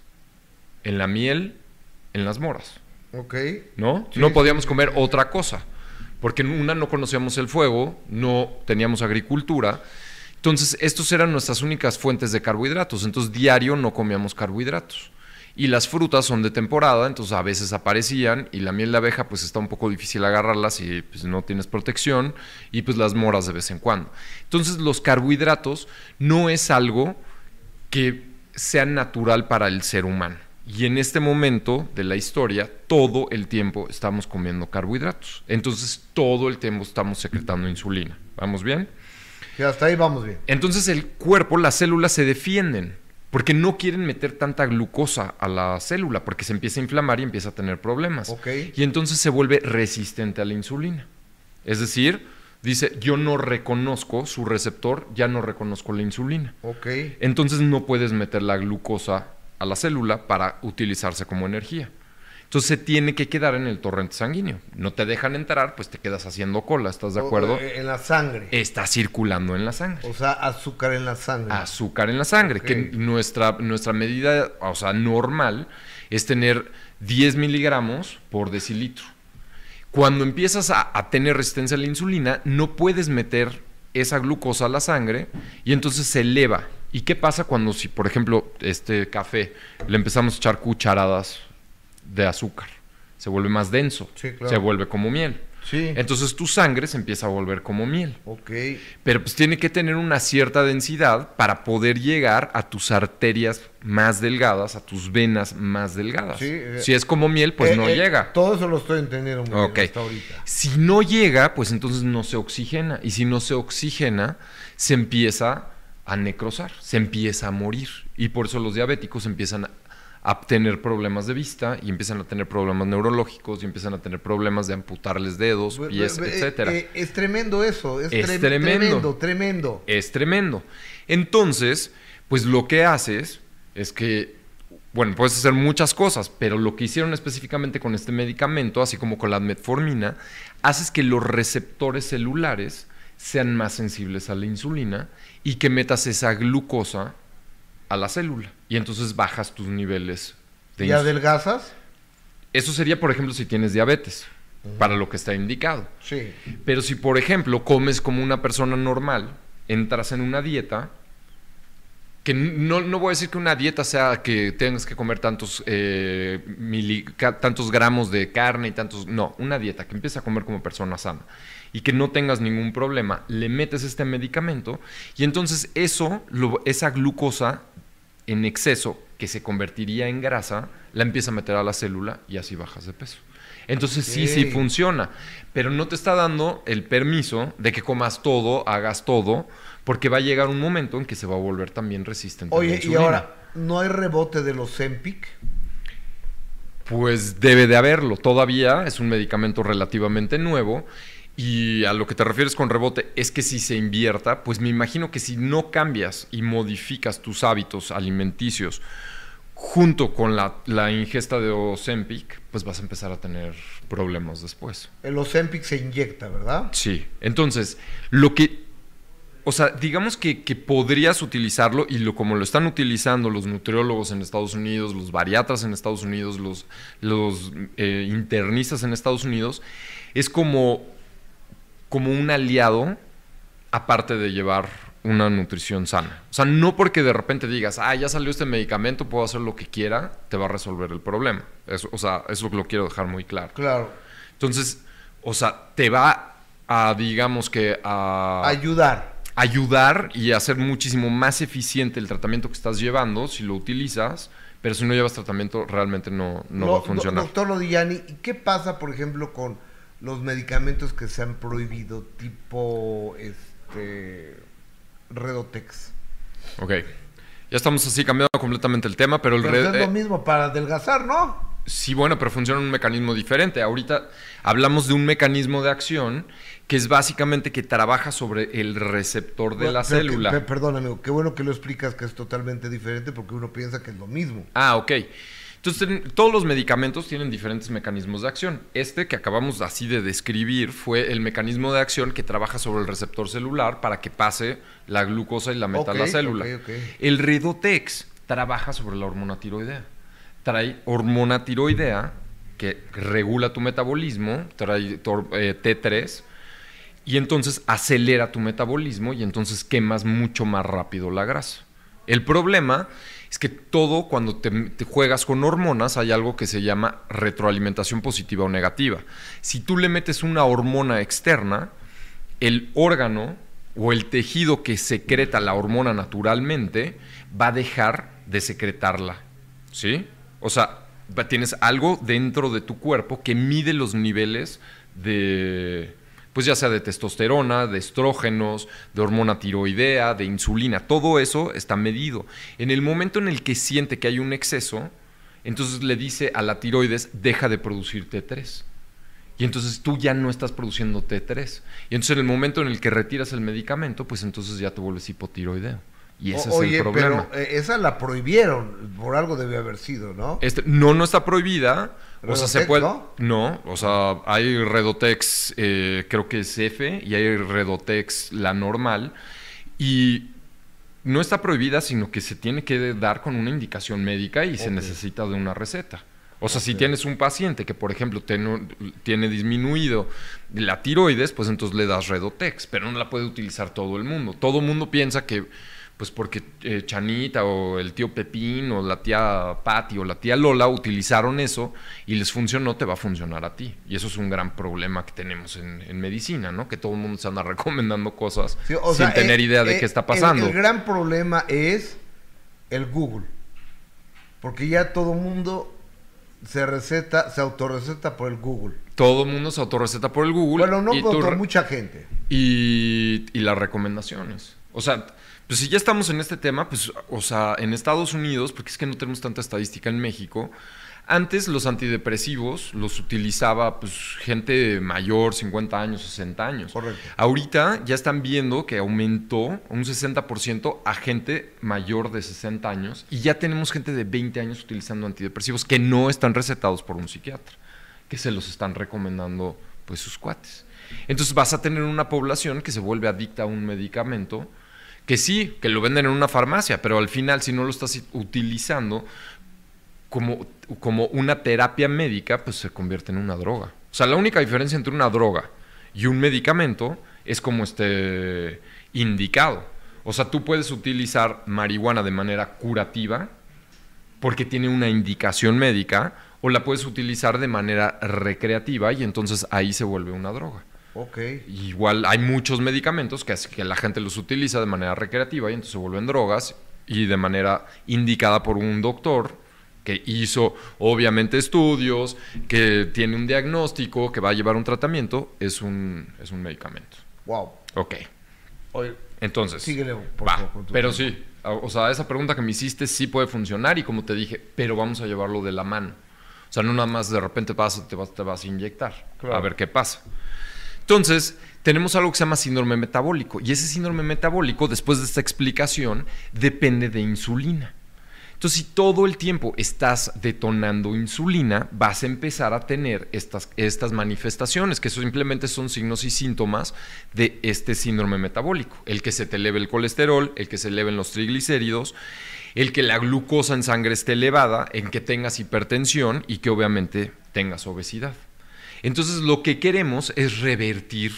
en la miel, en las moras. Ok. ¿no? Sí, no sí, podíamos comer otra cosa, porque en una no conocíamos el fuego, no teníamos agricultura. Entonces, estos eran nuestras únicas fuentes de carbohidratos. Entonces, diario no comíamos carbohidratos. Y las frutas son de temporada, entonces a veces aparecían y la miel de abeja pues está un poco difícil agarrarla si pues, no tienes protección y pues las moras de vez en cuando. Entonces los carbohidratos no es algo que sea natural para el ser humano. Y en este momento de la historia, todo el tiempo estamos comiendo carbohidratos. Entonces, todo el tiempo estamos secretando insulina. ¿Vamos bien? Sí, hasta ahí vamos bien. Entonces, el cuerpo, las células se defienden porque no quieren meter tanta glucosa a la célula porque se empieza a inflamar y empieza a tener problemas. Y entonces se vuelve resistente a la insulina. Es decir, dice, yo no reconozco su receptor, ya no reconozco la insulina. Entonces no puedes meter la glucosa a la célula para utilizarse como energía. Entonces se tiene que quedar en el torrente sanguíneo. No te dejan entrar, pues te quedas haciendo cola, ¿estás de acuerdo? O, eh, En la sangre. Está circulando en la sangre. O sea, azúcar en la sangre. Azúcar en la sangre, que nuestra, nuestra medida, o sea, normal, es tener 10 miligramos por decilitro. Cuando empiezas a, a tener resistencia a la insulina, no puedes meter esa glucosa a la sangre y entonces se eleva. ¿Y qué pasa cuando, si por ejemplo, este café le empezamos a echar cucharadas de azúcar? Se vuelve más denso, Sí, claro. se vuelve como miel. Sí. Entonces tu sangre se empieza a volver como miel. Ok. Pero pues tiene que tener una cierta densidad para poder llegar a tus arterias más delgadas, a tus venas más delgadas. Sí, eh, si es como miel, pues Eh, no eh, llega. Todo eso lo estoy entendiendo muy bien hasta ahorita. Si no llega, pues entonces no se oxigena. Y si no se oxigena, se empieza a necrosar, se empieza a morir. Y por eso los diabéticos empiezan a, tener problemas de vista y empiezan a tener problemas neurológicos y empiezan a tener problemas de amputarles dedos, pies, Eh, etcétera. eh, es tremendo eso, es, Es trem- tremendo. tremendo, tremendo. Es tremendo. Entonces, pues lo que haces es que, bueno, puedes hacer muchas cosas, pero lo que hicieron específicamente con este medicamento, así como con la metformina, haces que los receptores celulares sean más sensibles a la insulina y que metas esa glucosa a la célula. Y entonces bajas tus niveles de ¿Y adelgazas? Eso sería, por ejemplo, si tienes diabetes, para lo que está indicado. Sí. Pero si, por ejemplo, comes como una persona normal, entras en una dieta, que no, no voy a decir que una dieta sea que tengas que comer tantos, eh, mili- tantos gramos de carne y tantos... No, una dieta que empieza a comer como persona sana y que no tengas ningún problema, le metes este medicamento y entonces eso, lo- esa glucosa en exceso que se convertiría en grasa, la empieza a meter a la célula y así bajas de peso. Entonces sí, sí funciona, pero no te está dando el permiso de que comas todo, hagas todo, porque va a llegar un momento en que se va a volver también resistente. a la Oye, y insulina. ahora, ¿no hay rebote de los Zempic? Pues debe de haberlo. Todavía es un medicamento relativamente nuevo. Y a lo que te refieres con rebote es que si se invierta, pues me imagino que si no cambias y modificas tus hábitos alimenticios junto con la, la ingesta de Ozempic, pues vas a empezar a tener problemas después. El Ozempic se inyecta, ¿verdad? Sí. Entonces, lo que. O sea, digamos que, que podrías utilizarlo y lo, como lo están utilizando los nutriólogos en Estados Unidos, los bariatras en Estados Unidos, los, los eh, internistas en Estados Unidos, es como, como un aliado aparte de llevar una nutrición sana. O sea, no porque de repente digas, ah, ya salió este medicamento, puedo hacer lo que quiera, te va a resolver el problema. Eso, o sea, eso lo quiero dejar muy claro. Claro. Entonces, o sea, te va a, digamos que a... Ayudar. Ayudar y hacer muchísimo más eficiente el tratamiento que estás llevando si lo utilizas, pero si no llevas tratamiento realmente no, no va a do- funcionar. Doctor Lodillani, ¿y qué pasa, por ejemplo, con los medicamentos que se han prohibido, tipo este Redotex? Ok. Ya estamos así cambiando completamente el tema, pero el Pero red- es lo eh, mismo para adelgazar, ¿no? Sí, bueno, pero funciona en un mecanismo diferente. Ahorita hablamos de un mecanismo de acción que es básicamente que trabaja sobre el receptor de la Pero que- célula. pe- perdón, amigo, qué bueno que lo explicas que es totalmente diferente porque uno piensa que es lo mismo. Ah, ok. Entonces, todos los medicamentos tienen diferentes mecanismos de acción. Este que acabamos así de describir fue el mecanismo de acción que trabaja sobre el receptor celular para que pase la glucosa y la meta a la célula. El Redotex trabaja sobre la hormona tiroidea. Trae hormona tiroidea que regula tu metabolismo, trae tor- eh, T3 y entonces acelera tu metabolismo y entonces quemas mucho más rápido la grasa. El problema es que todo cuando te, te juegas con hormonas hay algo que se llama retroalimentación positiva o negativa. Si tú le metes una hormona externa, el órgano o el tejido que secreta la hormona naturalmente va a dejar de secretarla. ¿Sí? O sea, tienes algo dentro de tu cuerpo que mide los niveles de, pues ya sea de testosterona, de estrógenos, de hormona tiroidea, de insulina, todo eso está medido. En el momento en el que siente que hay un exceso, entonces le dice a la tiroides, deja de producir T3. Y entonces tú ya no estás produciendo T3. Y entonces en el momento en el que retiras el medicamento, pues entonces ya te vuelves hipotiroideo. Y ese es el problema. pero eh, esa la prohibieron, por algo debe haber sido, ¿no? Este, no, no está prohibida. O sea, se puede. ¿no? ¿no? o sea, hay Redotex, eh, creo que es F, y hay Redotex, la normal. Y no está prohibida, sino que se tiene que dar con una indicación médica y se necesita de una receta. O sea, si tienes un paciente que, por ejemplo, ten- tiene disminuido la tiroides, pues entonces le das Redotex, pero no la puede utilizar todo el mundo. Todo el mundo piensa que, pues porque eh, Chanita o el tío Pepín o la tía Patty o la tía Lola utilizaron eso y les funcionó, te va a funcionar a ti. Y eso es un gran problema que tenemos en, en medicina, ¿no? Que todo el mundo se anda <laughs> recomendando cosas Sí, sin sea, tener eh, idea de eh, qué está el- pasando. El, gran problema es el Google. Porque ya todo mundo Se receta, se autorreceta por el Google. Todo el mundo se autorreceta por el Google. Bueno, no y tú mucha gente. y, y las recomendaciones. O sea, pues si ya estamos en este tema, pues, o sea, en Estados Unidos, porque es que no tenemos tanta estadística en México, antes los antidepresivos los utilizaba pues gente mayor, 50 años, 60 años. Correcto. Ahorita ya están viendo que aumentó un 60% a gente mayor de 60 años y ya tenemos gente de 20 años utilizando antidepresivos que no están recetados por un psiquiatra, que se los están recomendando pues sus cuates. Entonces vas a tener una población que se vuelve adicta a un medicamento que sí, que lo venden en una farmacia, pero al final si no lo estás utilizando como, como una terapia médica, pues se convierte en una droga. O sea, la única diferencia entre una droga y un medicamento es como esté indicado. O sea, tú puedes utilizar marihuana de manera curativa porque tiene una indicación médica o la puedes utilizar de manera recreativa y entonces ahí se vuelve una droga. Ok. Igual hay muchos medicamentos que, que la gente los utiliza de manera recreativa y entonces se vuelven drogas y de manera indicada por un doctor que hizo obviamente estudios, que tiene un diagnóstico, que va a llevar un tratamiento, es un, es un medicamento. Wow. Ok. Oye, Entonces, síguele, por va, favor, pero sí, o sea, esa pregunta que me hiciste sí puede funcionar y como te dije, pero vamos a llevarlo de la mano. O sea, no nada más de repente vas, te vas, te vas a inyectar, Claro. a ver qué pasa. Entonces, tenemos algo que se llama síndrome metabólico. Y ese síndrome metabólico, después de esta explicación, depende de insulina. Entonces, si todo el tiempo estás detonando insulina, vas a empezar a tener estas, manifestaciones, que simplemente son signos y síntomas de este síndrome metabólico. El que se te eleve el colesterol, el que se eleven los triglicéridos, el que la glucosa en sangre esté elevada, en que tengas hipertensión y que obviamente tengas obesidad. Entonces, lo que queremos es revertir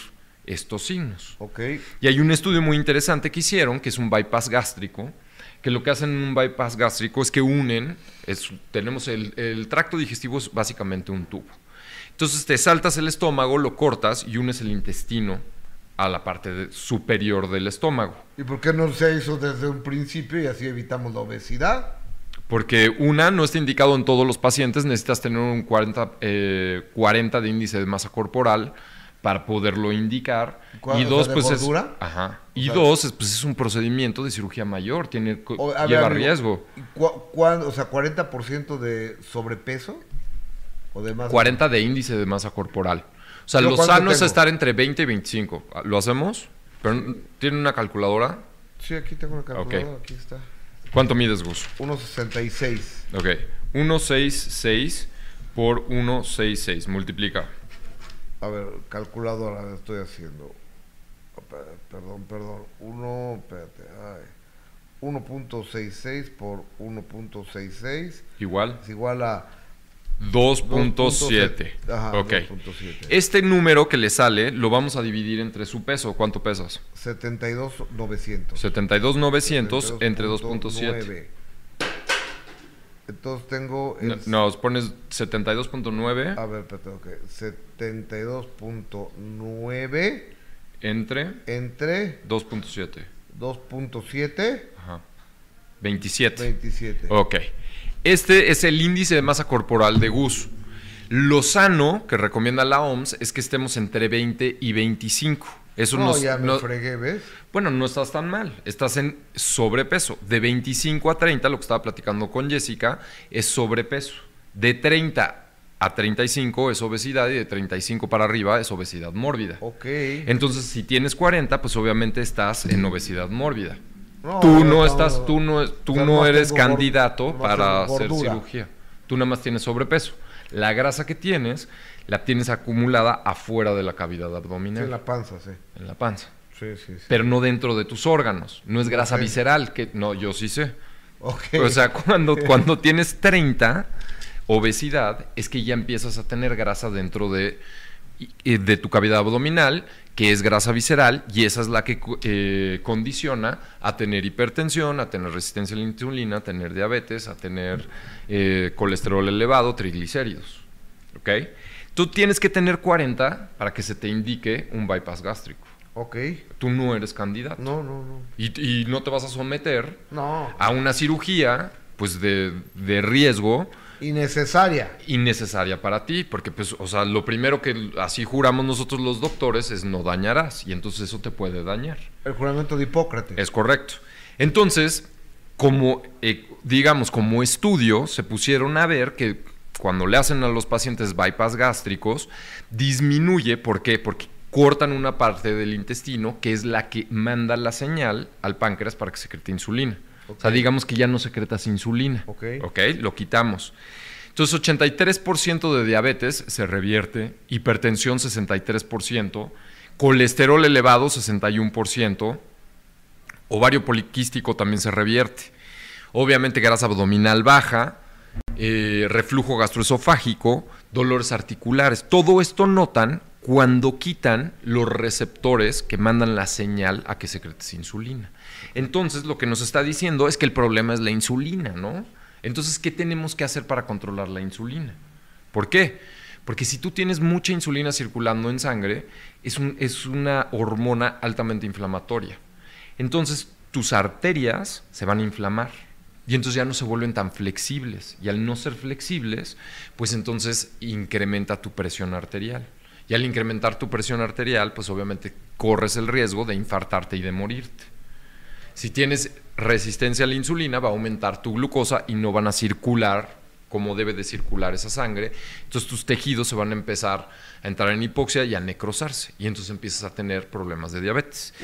estos signos. Ok. Y hay un estudio muy interesante que hicieron, que es un bypass gástrico, que lo que hacen en un bypass gástrico es que unen, es- tenemos el, el tracto digestivo es básicamente un tubo. Entonces te saltas el estómago, lo cortas y unes el intestino a la parte de- superior del estómago. ¿Y por qué no se hizo desde un principio y así evitamos la obesidad? Porque una, no está indicado en todos los pacientes, necesitas tener un 40, eh, 40 de índice de masa corporal para poderlo indicar. Y dos, sea, ¿de pues es, ajá. O Y sea- dos, es, pues es un procedimiento de cirugía mayor, tiene, O- ver, lleva amigo, riesgo. ¿y cua- cuán- o sea, 40% de sobrepeso o de más 40 de índice de masa corporal. O sea, ¿Yo lo sano es tengo? estar entre 20 y 25. ¿Lo hacemos? Pero, ¿Tiene una calculadora? Sí, aquí tengo una calculadora, aquí está. ¿Cuánto mides, Gus? 1.66. Ok. 166 por 166. Multiplica. A ver, calculadora la estoy haciendo. Pe- Perdón, perdón. 1, espérate, ay. 1.66 por 1.66 Igual. es igual a 2.7. Ajá, Ok. 2.7. Este número que le sale lo vamos a dividir entre su peso. ¿Cuánto pesas? 72.900. 72,900 entre 2.7. 72.9. Entonces tengo No, el no, pones 72.9 A ver, espérate, ok. 72.9 entre entre 2.7. 2.7, Ajá. 27. 27. Ok. Este es el índice de masa corporal de Gus. Lo sano que recomienda la OMS es que estemos entre 20 y 25. Eso no, nos- ya me no- fregué, ¿ves? bueno, no estás tan mal. Estás en sobrepeso. De 25 a 30, lo que estaba platicando con Jessica, es sobrepeso. De 30 a 35 es obesidad y de 35 para arriba es obesidad mórbida. Ok. Entonces, si tienes 40, pues obviamente estás en obesidad mórbida. No, tú no estás, tú no, tú no eres candidato para hacer cirugía. Tú nada más tienes sobrepeso. La grasa que tienes la tienes acumulada afuera de la cavidad Sí, abdominal, en la panza, sí. en la panza, Sí, sí, sí. pero no dentro de tus órganos. No es grasa visceral, que no, yo sí sé. O sea, cuando, <laughs> cuando tienes 30, obesidad, es que ya empiezas a tener grasa dentro de, de tu cavidad abdominal, que es grasa visceral, y esa es la que eh, condiciona a tener hipertensión, a tener resistencia a la insulina, a tener diabetes, a tener eh, colesterol elevado, triglicéridos. ¿Ok? Tú tienes que tener 40 para que se te indique un bypass gástrico. Ok. Tú no eres candidato. No, no, no. Y, y no te vas a someter No. a una cirugía pues de, de riesgo Innecesaria. innecesaria para ti, porque pues, o sea, lo primero que así juramos nosotros los doctores es no dañarás, y entonces eso te puede dañar. El juramento de Hipócrates. Es correcto. Entonces, como, eh, digamos, como estudio, se pusieron a ver que cuando le hacen a los pacientes bypass gástricos, disminuye, ¿por qué? Porque cortan una parte del intestino que es la que manda la señal al páncreas para que secrete insulina. O sea, digamos que ya no secretas insulina. Ok. Ok, lo quitamos. Entonces, 83% de diabetes se revierte, hipertensión 63%, colesterol elevado 61%, ovario poliquístico también se revierte. Obviamente grasa abdominal baja, eh, reflujo gastroesofágico, dolores articulares. Todo esto notan cuando quitan los receptores que mandan la señal a que secretes insulina. Entonces, lo que nos está diciendo es que el problema es la insulina, ¿no? Entonces, ¿qué tenemos que hacer para controlar la insulina? ¿Por qué? Porque si tú tienes mucha insulina circulando en sangre, es, un- es una hormona altamente inflamatoria. Entonces, tus arterias se van a inflamar y entonces ya no se vuelven tan flexibles. Y al no ser flexibles, pues entonces incrementa tu presión arterial. Y al incrementar tu presión arterial, pues obviamente corres el riesgo de infartarte y de morirte. Si tienes resistencia a la insulina, va a aumentar tu glucosa y no van a circular como debe de circular esa sangre. Entonces tus tejidos se van a empezar a entrar en hipoxia y a necrosarse. Y entonces empiezas a tener problemas de diabetes.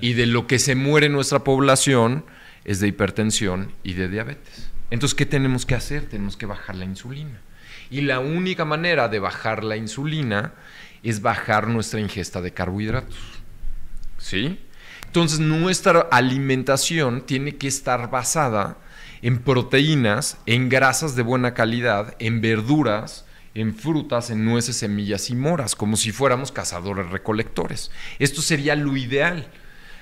Y de lo que se muere nuestra población es de hipertensión y de diabetes. Entonces, ¿qué tenemos que hacer? Tenemos que bajar la insulina. Y la única manera de bajar la insulina es bajar nuestra ingesta de carbohidratos. ¿Sí? Entonces, nuestra alimentación tiene que estar basada en proteínas, en grasas de buena calidad, en verduras, en frutas, en nueces, semillas y moras, como si fuéramos cazadores recolectores. Esto sería lo ideal.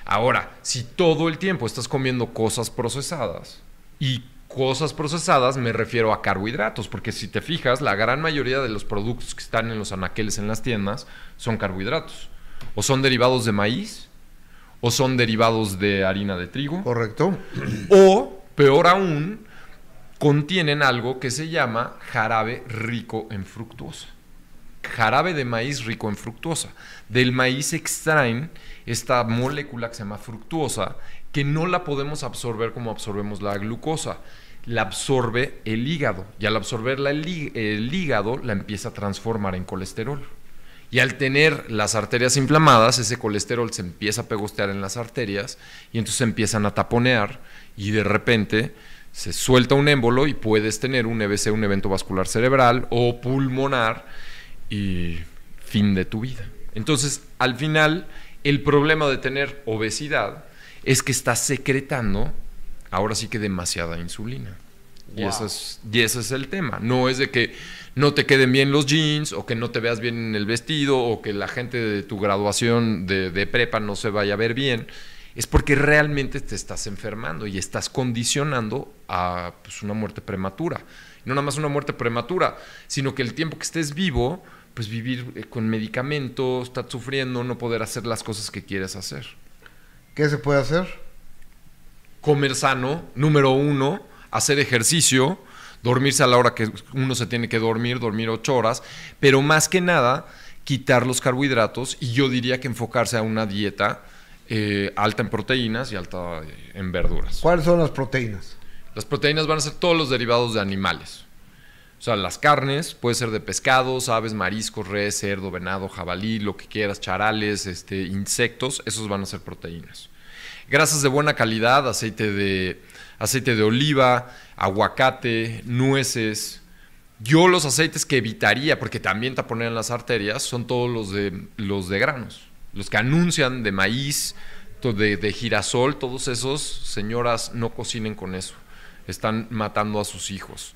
Ahora, si todo el tiempo estás comiendo cosas procesadas, y cosas procesadas me refiero a carbohidratos, porque si te fijas, la gran mayoría de los productos que están en los anaqueles en las tiendas son carbohidratos. O son derivados de maíz, o son derivados de harina de trigo. Correcto. O, peor aún, contienen algo que se llama jarabe rico en fructuosa. Jarabe de maíz rico en fructuosa. Del maíz extraen esta molécula que se llama fructuosa, que no la podemos absorber como absorbemos la glucosa. La absorbe el hígado. Y al absorberla el, hí- el hígado, la empieza a transformar en colesterol. Y al tener las arterias inflamadas, ese colesterol se empieza a pegostear en las arterias y entonces empiezan a taponear y de repente se suelta un émbolo y puedes tener un EBC, un evento vascular cerebral o pulmonar y fin de tu vida. Entonces, al final, el problema de tener obesidad es que estás secretando, ahora sí que demasiada insulina. Y, eso es, y ese es el tema. No es de que no te queden bien los jeans o que no te veas bien en el vestido o que la gente de tu graduación de, de prepa no se vaya a ver bien. Es porque realmente te estás enfermando y estás condicionando a pues, una muerte prematura. Y no nada más una muerte prematura, sino que el tiempo que estés vivo, pues vivir eh, con medicamentos, estar sufriendo, no poder hacer las cosas que quieres hacer. ¿Qué se puede hacer? comer sano, número uno, hacer ejercicio, dormirse a la hora que uno se tiene que dormir, dormir ocho horas, pero más que nada quitar los carbohidratos y yo diría que enfocarse a una dieta eh, alta en proteínas y alta eh, en verduras. ¿Cuáles son las proteínas? Las proteínas van a ser todos los derivados de animales. O sea, las carnes, puede ser de pescados, aves, mariscos, res, cerdo, venado, jabalí, lo que quieras, charales, este, insectos, esos van a ser proteínas. Grasas de buena calidad, aceite de, aceite de oliva, aguacate, nueces. Yo los aceites que evitaría, porque también taponean las arterias, son todos los de, los de granos. Los que anuncian de maíz, de, de girasol, todos esos, señoras, no cocinen con eso. Están matando a sus hijos.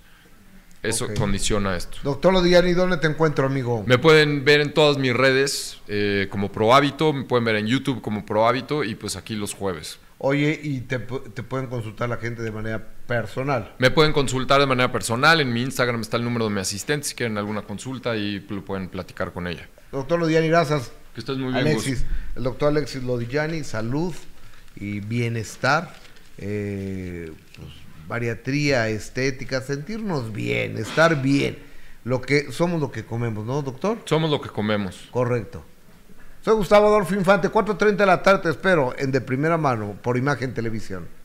Eso condiciona esto. Doctor Lodiani, ¿dónde te encuentro, amigo? Me pueden ver en todas mis redes eh, como Pro Hábito, me pueden ver en YouTube como Pro Hábito y pues aquí los jueves. Oye, y te, te pueden consultar la gente de manera personal. Me pueden consultar de manera personal, en mi Instagram está el número de mi asistente si quieren alguna consulta y lo pueden platicar con ella. Doctor Lodiani, gracias. Que estés muy bien, Alexis, el doctor Alexis Lodiani, salud y bienestar. Eh, pues, bariatría, estética, sentirnos bien, estar bien. Lo que somos lo que comemos, ¿no, doctor? Somos lo que comemos. Correcto. Soy Gustavo Adolfo Infante, 4.30 de la tarde espero en De Primera Mano por Imagen Televisión.